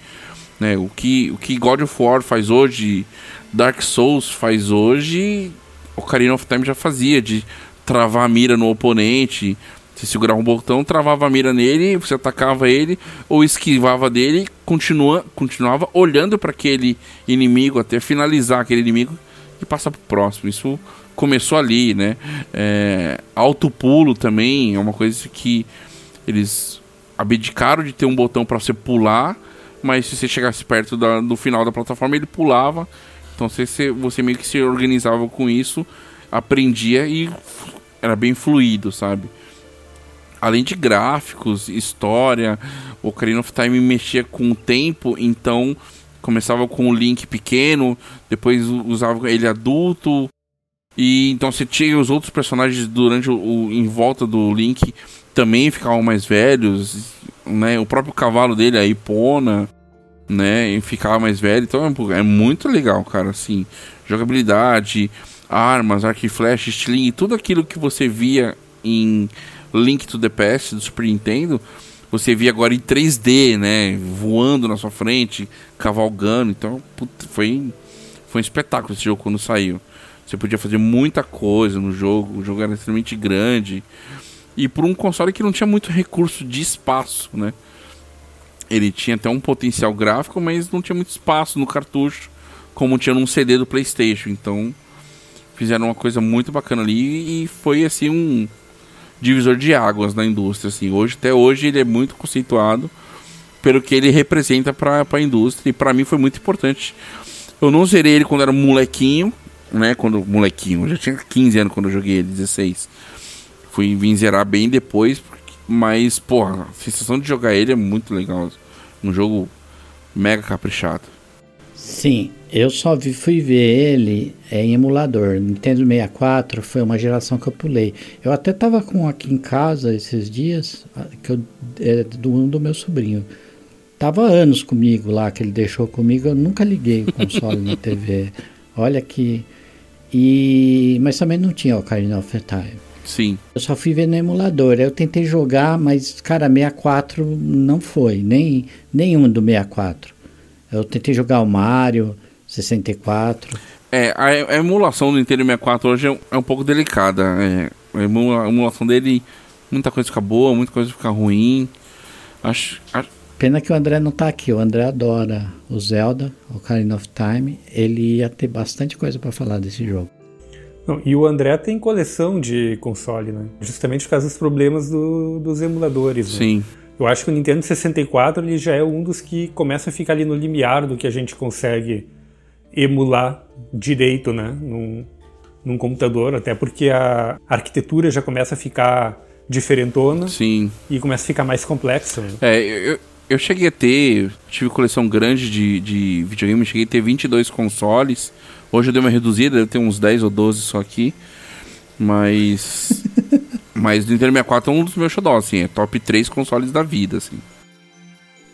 Né? O, que, o que God of War faz hoje, Dark Souls faz hoje, Ocarina of Time já fazia, de travar a mira no oponente, Você segurava um botão, travava a mira nele, você atacava ele ou esquivava dele, continua, continuava olhando para aquele inimigo até finalizar aquele inimigo e passar pro próximo. Isso começou ali, né? É, alto pulo também é uma coisa que eles abdicaram de ter um botão para você pular, mas se você chegasse perto da, do final da plataforma ele pulava. Então você, você meio que se organizava com isso, aprendia e era bem fluido, sabe? além de gráficos, história, o Ocarina of Time mexia com o tempo, então começava com o Link pequeno, depois usava ele adulto, e então você tinha os outros personagens durante o, o em volta do Link também ficavam mais velhos, né? O próprio cavalo dele, a Ipona, né? Ficava mais velho, então é, é muito legal, cara, assim, jogabilidade, armas, arco e flash, estilingue, tudo aquilo que você via em Link to the Past do Super Nintendo, você via agora em 3D, né? Voando na sua frente, cavalgando. Então, puta, foi, foi um espetáculo esse jogo quando saiu. Você podia fazer muita coisa no jogo, o jogo era extremamente grande. E por um console que não tinha muito recurso de espaço, né? Ele tinha até um potencial gráfico, mas não tinha muito espaço no cartucho, como tinha num CD do PlayStation. Então, fizeram uma coisa muito bacana ali e foi assim um divisor de águas na indústria. Assim. Hoje, até hoje ele é muito conceituado pelo que ele representa para a indústria e para mim foi muito importante. Eu não zerei ele quando era molequinho, né? Quando molequinho, eu já tinha 15 anos quando eu joguei ele, 16. Fui vim zerar bem depois, mas porra, a sensação de jogar ele é muito legal. Um jogo mega caprichado. Sim, eu só vi, fui ver ele é, em emulador. Nintendo 64 foi uma geração que eu pulei. Eu até tava com aqui em casa esses dias, que eu, é, do um do meu sobrinho. Tava anos comigo lá, que ele deixou comigo. Eu nunca liguei o console na TV. *laughs* Olha que. E, mas também não tinha Ocarina of Time. Sim. Eu só fui ver no emulador. Eu tentei jogar, mas, cara, 64 não foi. Nem, nenhum do 64. Eu tentei jogar o Mario 64. É, a, emulação do Nintendo 64 hoje é, é um pouco delicada. É, a, emula, a, emulação dele, muita coisa fica boa, muita coisa fica ruim. Acho, acho... Pena que o André não tá aqui. O André adora o Zelda, o Ocarina of Time. Ele ia ter bastante coisa para falar desse jogo. Não, e o André tem coleção de console, né? Justamente por causa dos problemas do, dos emuladores. Né? Sim. Eu acho que o Nintendo 64 ele já é um dos que começa a ficar ali no limiar do que a gente consegue emular direito, né? Num, num computador, até porque a arquitetura já começa a ficar diferentona. Sim. E começa a ficar mais complexa. Né? É, eu, eu cheguei a ter, tive coleção grande de, de videogame, cheguei a ter 22 consoles. Hoje eu dei uma reduzida, deve ter uns 10 ou 12 só aqui. Mas. *laughs* Mas o Nintendo 64 é um dos meus xodós, assim, é top 3 consoles da vida, assim.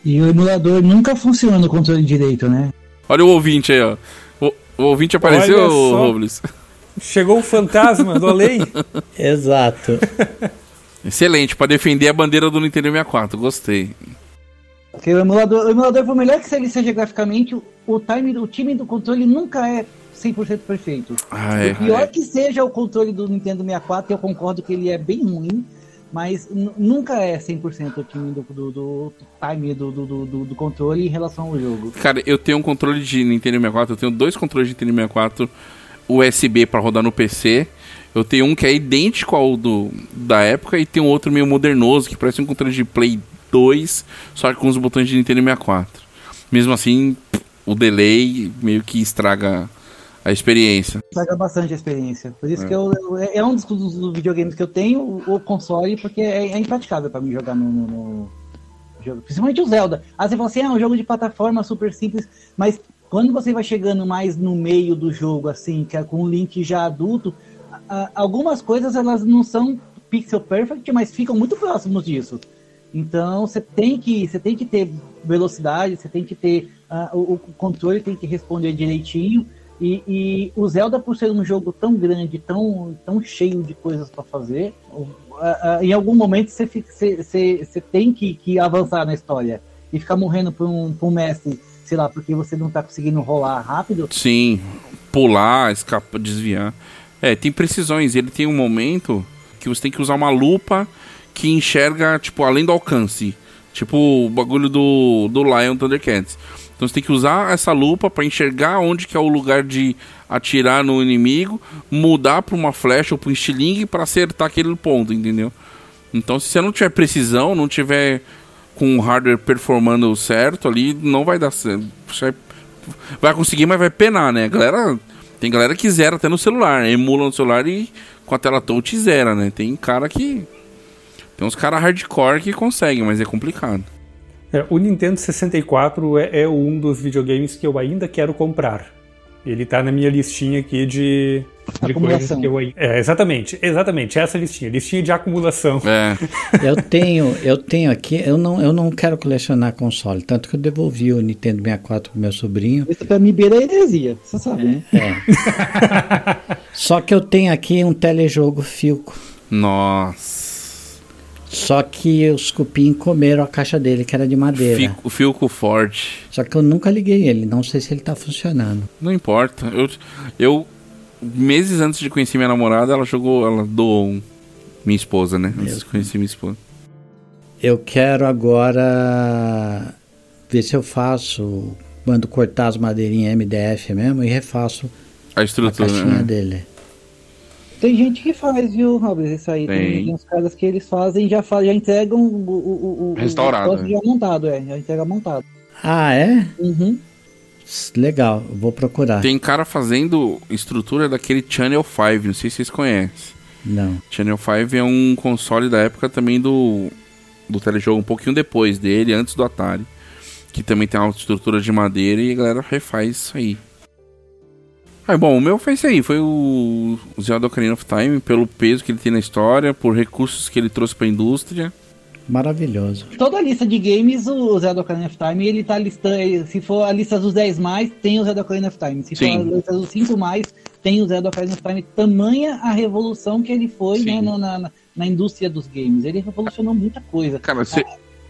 E o emulador nunca funciona no controle direito, né? Olha o ouvinte aí, ó. O, o ouvinte apareceu, Robles? Chegou o fantasma do além. *laughs* Exato. Excelente, para defender a bandeira do Nintendo 64, gostei. Porque o emulador, o emulador, por melhor que ele seja graficamente, o time, o time do controle nunca é 100% perfeito. O pior é. que seja o controle do Nintendo 64, eu concordo que ele é bem ruim, mas nunca é 100% o time do, do, do time do, do, do, do, controle em relação ao jogo. Cara, eu tenho um controle de Nintendo 64, eu tenho dois controles de Nintendo 64 USB para rodar no PC. Eu tenho um que é idêntico ao do da época e tem um outro meio modernoso que parece um controle de Play 2, só que com os botões de Nintendo 64. Mesmo assim, o delay meio que estraga a experiência. Estraga bastante a experiência. Por isso é. que eu, eu, é um dos, dos, videogames que eu tenho, o, o console, porque é, é impraticável para mim jogar no, no, no, jogo. Principalmente o Zelda. Aí você fala assim, ah, é um jogo de plataforma super simples, mas quando você vai chegando mais no meio do jogo, assim, que é com um Link já adulto, a, algumas coisas elas não são pixel perfect, mas ficam muito próximos disso. Então você tem que você tem que ter velocidade, você tem que ter uh, o, o controle tem que responder direitinho e, e, o Zelda, por ser um jogo tão grande, tão, tão cheio de coisas para fazer, em algum momento você, você, você tem que, que, avançar na história. E ficar morrendo por um, por um mestre, sei lá, porque você não tá conseguindo rolar rápido. Sim, pular, escapar, desviar. É, tem precisões. Ele tem um momento que você tem que usar uma lupa que enxerga, tipo, além do alcance. Tipo o bagulho do, do Lion Thundercats. Então você tem que usar essa lupa para enxergar onde que é o lugar de atirar no inimigo, mudar para uma flecha ou para um estilingue para acertar aquele ponto, entendeu? Então se você não tiver precisão, não tiver com o hardware performando certo ali, não vai dar certo. Vai conseguir, mas vai penar, né? Galera, tem galera que zera até no celular, né? emula no celular e com a tela touch zera, né? Tem cara que tem uns caras hardcore que conseguem, mas é complicado. É, o Nintendo 64 é, é, um dos videogames que eu ainda quero comprar. Ele tá na minha listinha aqui de, de coisas que eu É, exatamente, exatamente, essa listinha, listinha de acumulação. É. *laughs* eu tenho, eu tenho aqui, eu não, eu não quero colecionar console, tanto que eu devolvi o Nintendo 64 pro meu sobrinho. Isso pra mim beira heresia, você sabe. É, é. *laughs* Só que eu tenho aqui um telejogo Filco. Nossa. Só que os cupim comeram a caixa dele, que era de madeira. Fico, o Filco forte. Só que eu nunca liguei ele, não sei se ele tá funcionando. Não importa. Eu, eu meses antes de conhecer minha namorada, ela jogou, ela doou um. Minha esposa, né? Antes de conhecer minha esposa. Eu quero agora ver se eu faço, mando cortar as madeirinhas MDF mesmo e refaço a estrutura a caixinha né? dele. Tem gente que faz, viu, Robert? Isso aí. Tem, tem uns caras que eles fazem já, faz, já entregam o, o, o, Restaurado. O né? já montado, é. Já entrega montado. Ah, é? Uhum. Legal, vou procurar. Tem cara fazendo estrutura daquele Channel 5, não sei se vocês conhecem. Não. Channel 5 é um console da época também do, do telejogo, um pouquinho depois dele, antes do Atari. Que também tem uma estrutura de madeira e a galera refaz isso aí. Ah, bom, o meu foi isso aí, foi o, Zelda Ocarina of Time, pelo peso que ele tem na história, por recursos que ele trouxe para a indústria. Maravilhoso. Toda a lista de games, o Zelda Ocarina of Time, ele tá listando, se for a lista dos 10 mais, tem o Zelda Ocarina of Time. Se Sim. for a lista dos 5 mais, tem o Zelda Ocarina of Time. Tamanha a revolução que ele foi né, na, na, na, indústria dos games. Ele revolucionou muita coisa. Cara, você...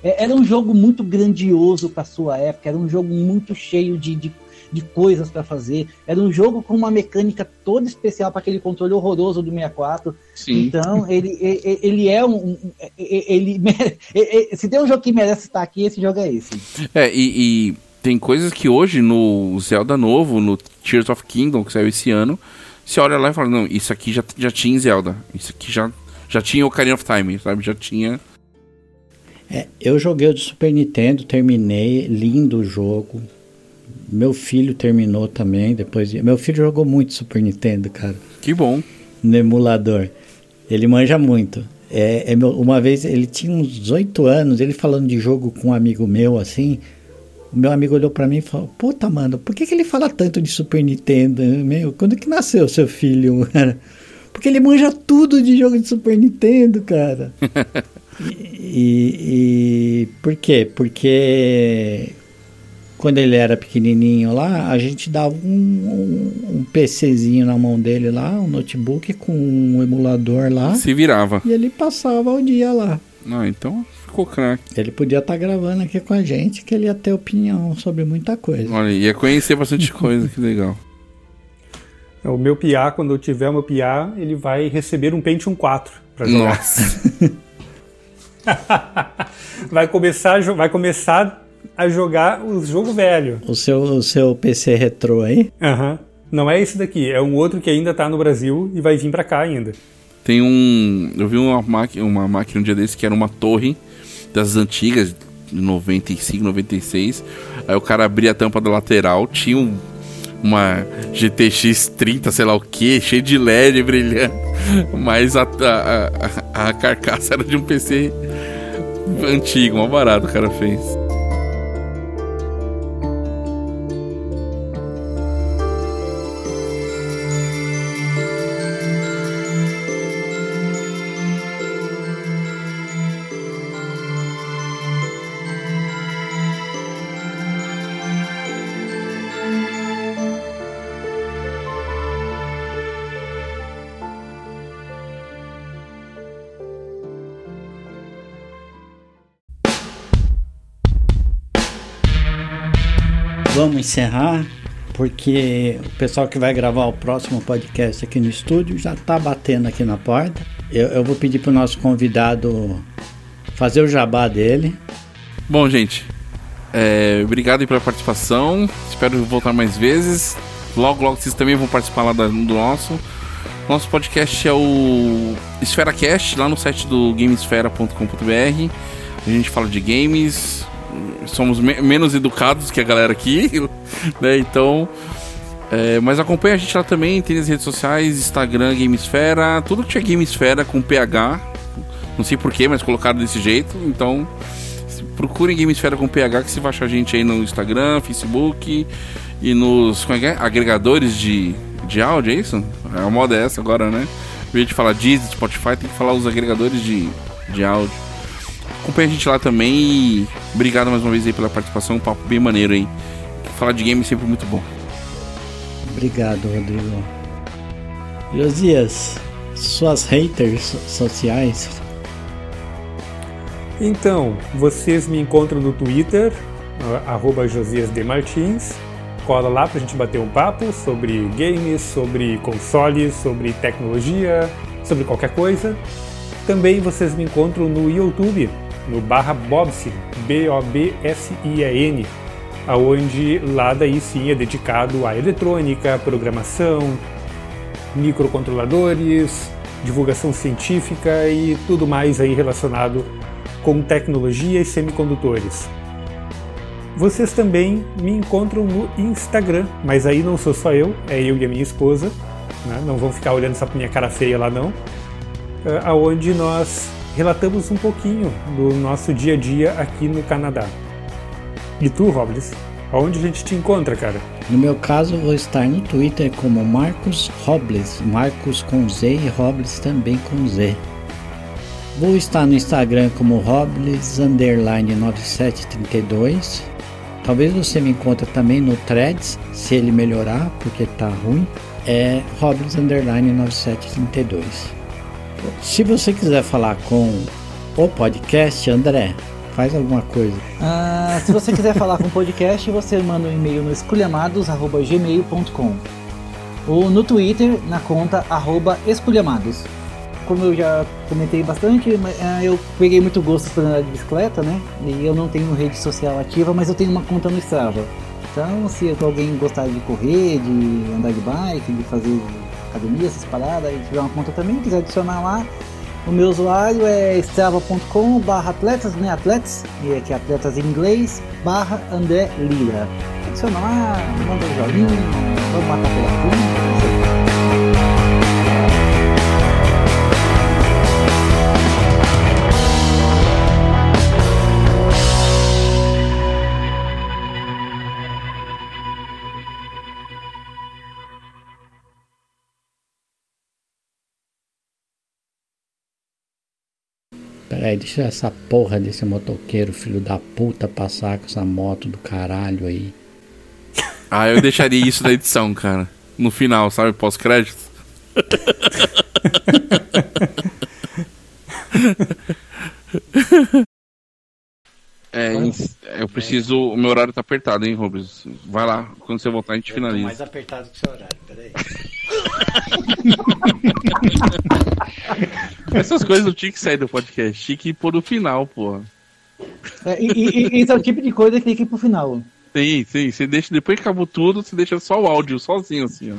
É, era um jogo muito grandioso para sua época, era um jogo muito cheio de, de de coisas para fazer. Era um jogo com uma mecânica toda especial para aquele controle horroroso do 64. Sim. Então, ele, ele, ele é um. Ele, *laughs* ele, se tem um jogo que merece estar aqui, esse jogo é esse. É, e, e tem coisas que hoje no Zelda novo, no Tears of Kingdom, que saiu esse ano, você olha lá e fala: não, isso aqui já, já tinha Zelda. Isso aqui já, já tinha Ocarina of Time, sabe? Já tinha. É, eu joguei o de Super Nintendo, terminei, lindo o jogo. Meu filho terminou também depois. De... Meu filho jogou muito Super Nintendo, cara. Que bom. No emulador. Ele manja muito. É, é meu... uma vez ele tinha uns oito anos, ele falando de jogo com um amigo meu assim. O meu amigo olhou para mim e falou: Puta, mano, por que, que ele fala tanto de Super Nintendo? Meu, quando que nasceu seu filho, cara? Porque ele manja tudo de jogo de Super Nintendo, cara. *laughs* e, e, e por quê? Porque quando ele era pequenininho lá, a gente dava um, um, um, PCzinho na mão dele lá, um notebook com um emulador lá. Se virava. E ele passava o dia lá. Ah, então ficou craque. Ele podia estar tá gravando aqui com a gente, que ele ia ter opinião sobre muita coisa. Olha, ia conhecer bastante *laughs* coisa, que legal. O meu PIA, quando eu tiver o meu PIA, ele vai receber um Pentium 4 para jogar. Nossa. *laughs* vai começar, vai começar a jogar o jogo velho. O seu, o seu PC retrô aí? Aham. Uhum. Não é esse daqui, é um outro que ainda tá no Brasil e vai vir para cá ainda. Tem um. Eu vi uma máquina, uma máquina um dia desse que era uma torre das antigas, 95, 96. Aí o cara abria a tampa da lateral, tinha um, uma GTX 30, sei lá o que, cheio de LED brilhando. *laughs* Mas a, a, a, a carcaça era de um PC antigo, mal barato o cara fez. Encerrar, porque o pessoal que vai gravar o próximo podcast aqui no estúdio já está batendo aqui na porta. Eu, eu vou pedir para o nosso convidado fazer o jabá dele. Bom, gente, é, obrigado pela participação. Espero voltar mais vezes. Logo, logo vocês também vão participar lá do nosso. Nosso podcast é o EsferaCast, lá no site do gamesfera.com.br. A gente fala de games, somos me menos educados que a galera aqui, *laughs* né? Então, é, mas acompanha a gente lá também, tem as redes sociais, Instagram, Gamesfera, tudo que tinha Gamesfera com PH. Não sei porquê, mas colocaram desse jeito. Então, procurem Gamesfera com PH que você vai achar a gente aí no Instagram, Facebook e nos é é? agregadores de, de áudio, é isso? A moda é essa agora, né? Em vez de falar Deezer, Spotify, tem que falar os agregadores de, de áudio. Acompanhe a gente lá também e obrigado mais uma vez aí pela participação, um papo bem maneiro aí. Falar de game é sempre muito bom. Obrigado, Rodrigo. Josias, suas haters sociais. Então, vocês me encontram no Twitter, arroba Josias de Martins. Cola lá pra gente bater um papo sobre games, sobre consoles, sobre tecnologia, sobre qualquer coisa. Também vocês me encontram no YouTube, no barra Bobsin, B-O-B-S-I-E-N, aonde lá daí sim é dedicado à eletrônica, programação, microcontroladores, divulgação científica e tudo mais aí relacionado com tecnologia e semicondutores. Vocês também me encontram no Instagram, mas aí não sou só eu, é eu e a minha esposa, né? não vão ficar olhando pra minha cara feia lá não, é, aonde nós relatamos um pouquinho do nosso dia a dia aqui no Canadá. E tu, Robles? Aonde a gente te encontra, cara? No meu caso, vou estar no Twitter como Marcos Robles, Marcos com Z e Robles também com Z. Vou estar no Instagram como Robles underline 9732. Talvez você me encontre também no Threads, se ele melhorar, porque tá ruim. É Robles underline 9732. Se você quiser falar com o podcast, André, faz alguma coisa. Ah, se você quiser falar com o podcast, você manda um e-mail no esculhamados.gmail.com ou no Twitter na conta arroba esculhamados. Como eu já comentei bastante, ah, eu peguei muito gosto por andar de bicicleta, né? E eu não tenho rede social ativa, mas eu tenho uma conta no Strava. Então, se alguém gostar de correr, de andar de bike, de fazer academia, essas paradas, e tiver uma conta também, quiser adicionar lá, o meu usuário é strava.com atletas, né, atletas, e aqui é atletas em inglês, barra André Lira. Adiciona lá, manda um joguinho, vamos matar pela conta, Peraí, deixa essa porra desse motoqueiro, filho da puta, passar com essa moto do caralho aí. *laughs* Ah, eu deixaria isso na edição, cara. No final, sabe? Pós-crédito. *laughs* É, eu preciso. O meu horário tá apertado, hein, Rubens? Vai lá, quando você voltar a gente finaliza. mais apertado que o seu horário, peraí. *laughs* Essas coisas não tinha que sair do podcast, tinha que pôr no final, porra. É, e, e, esse é o tipo de coisa que tem que ir pro final. Sim, sim. Você deixa, depois que acabou tudo, você deixa só o áudio, sozinho, assim, ó.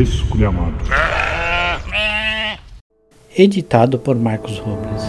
Esculhamado. Editado por Marcos Robles.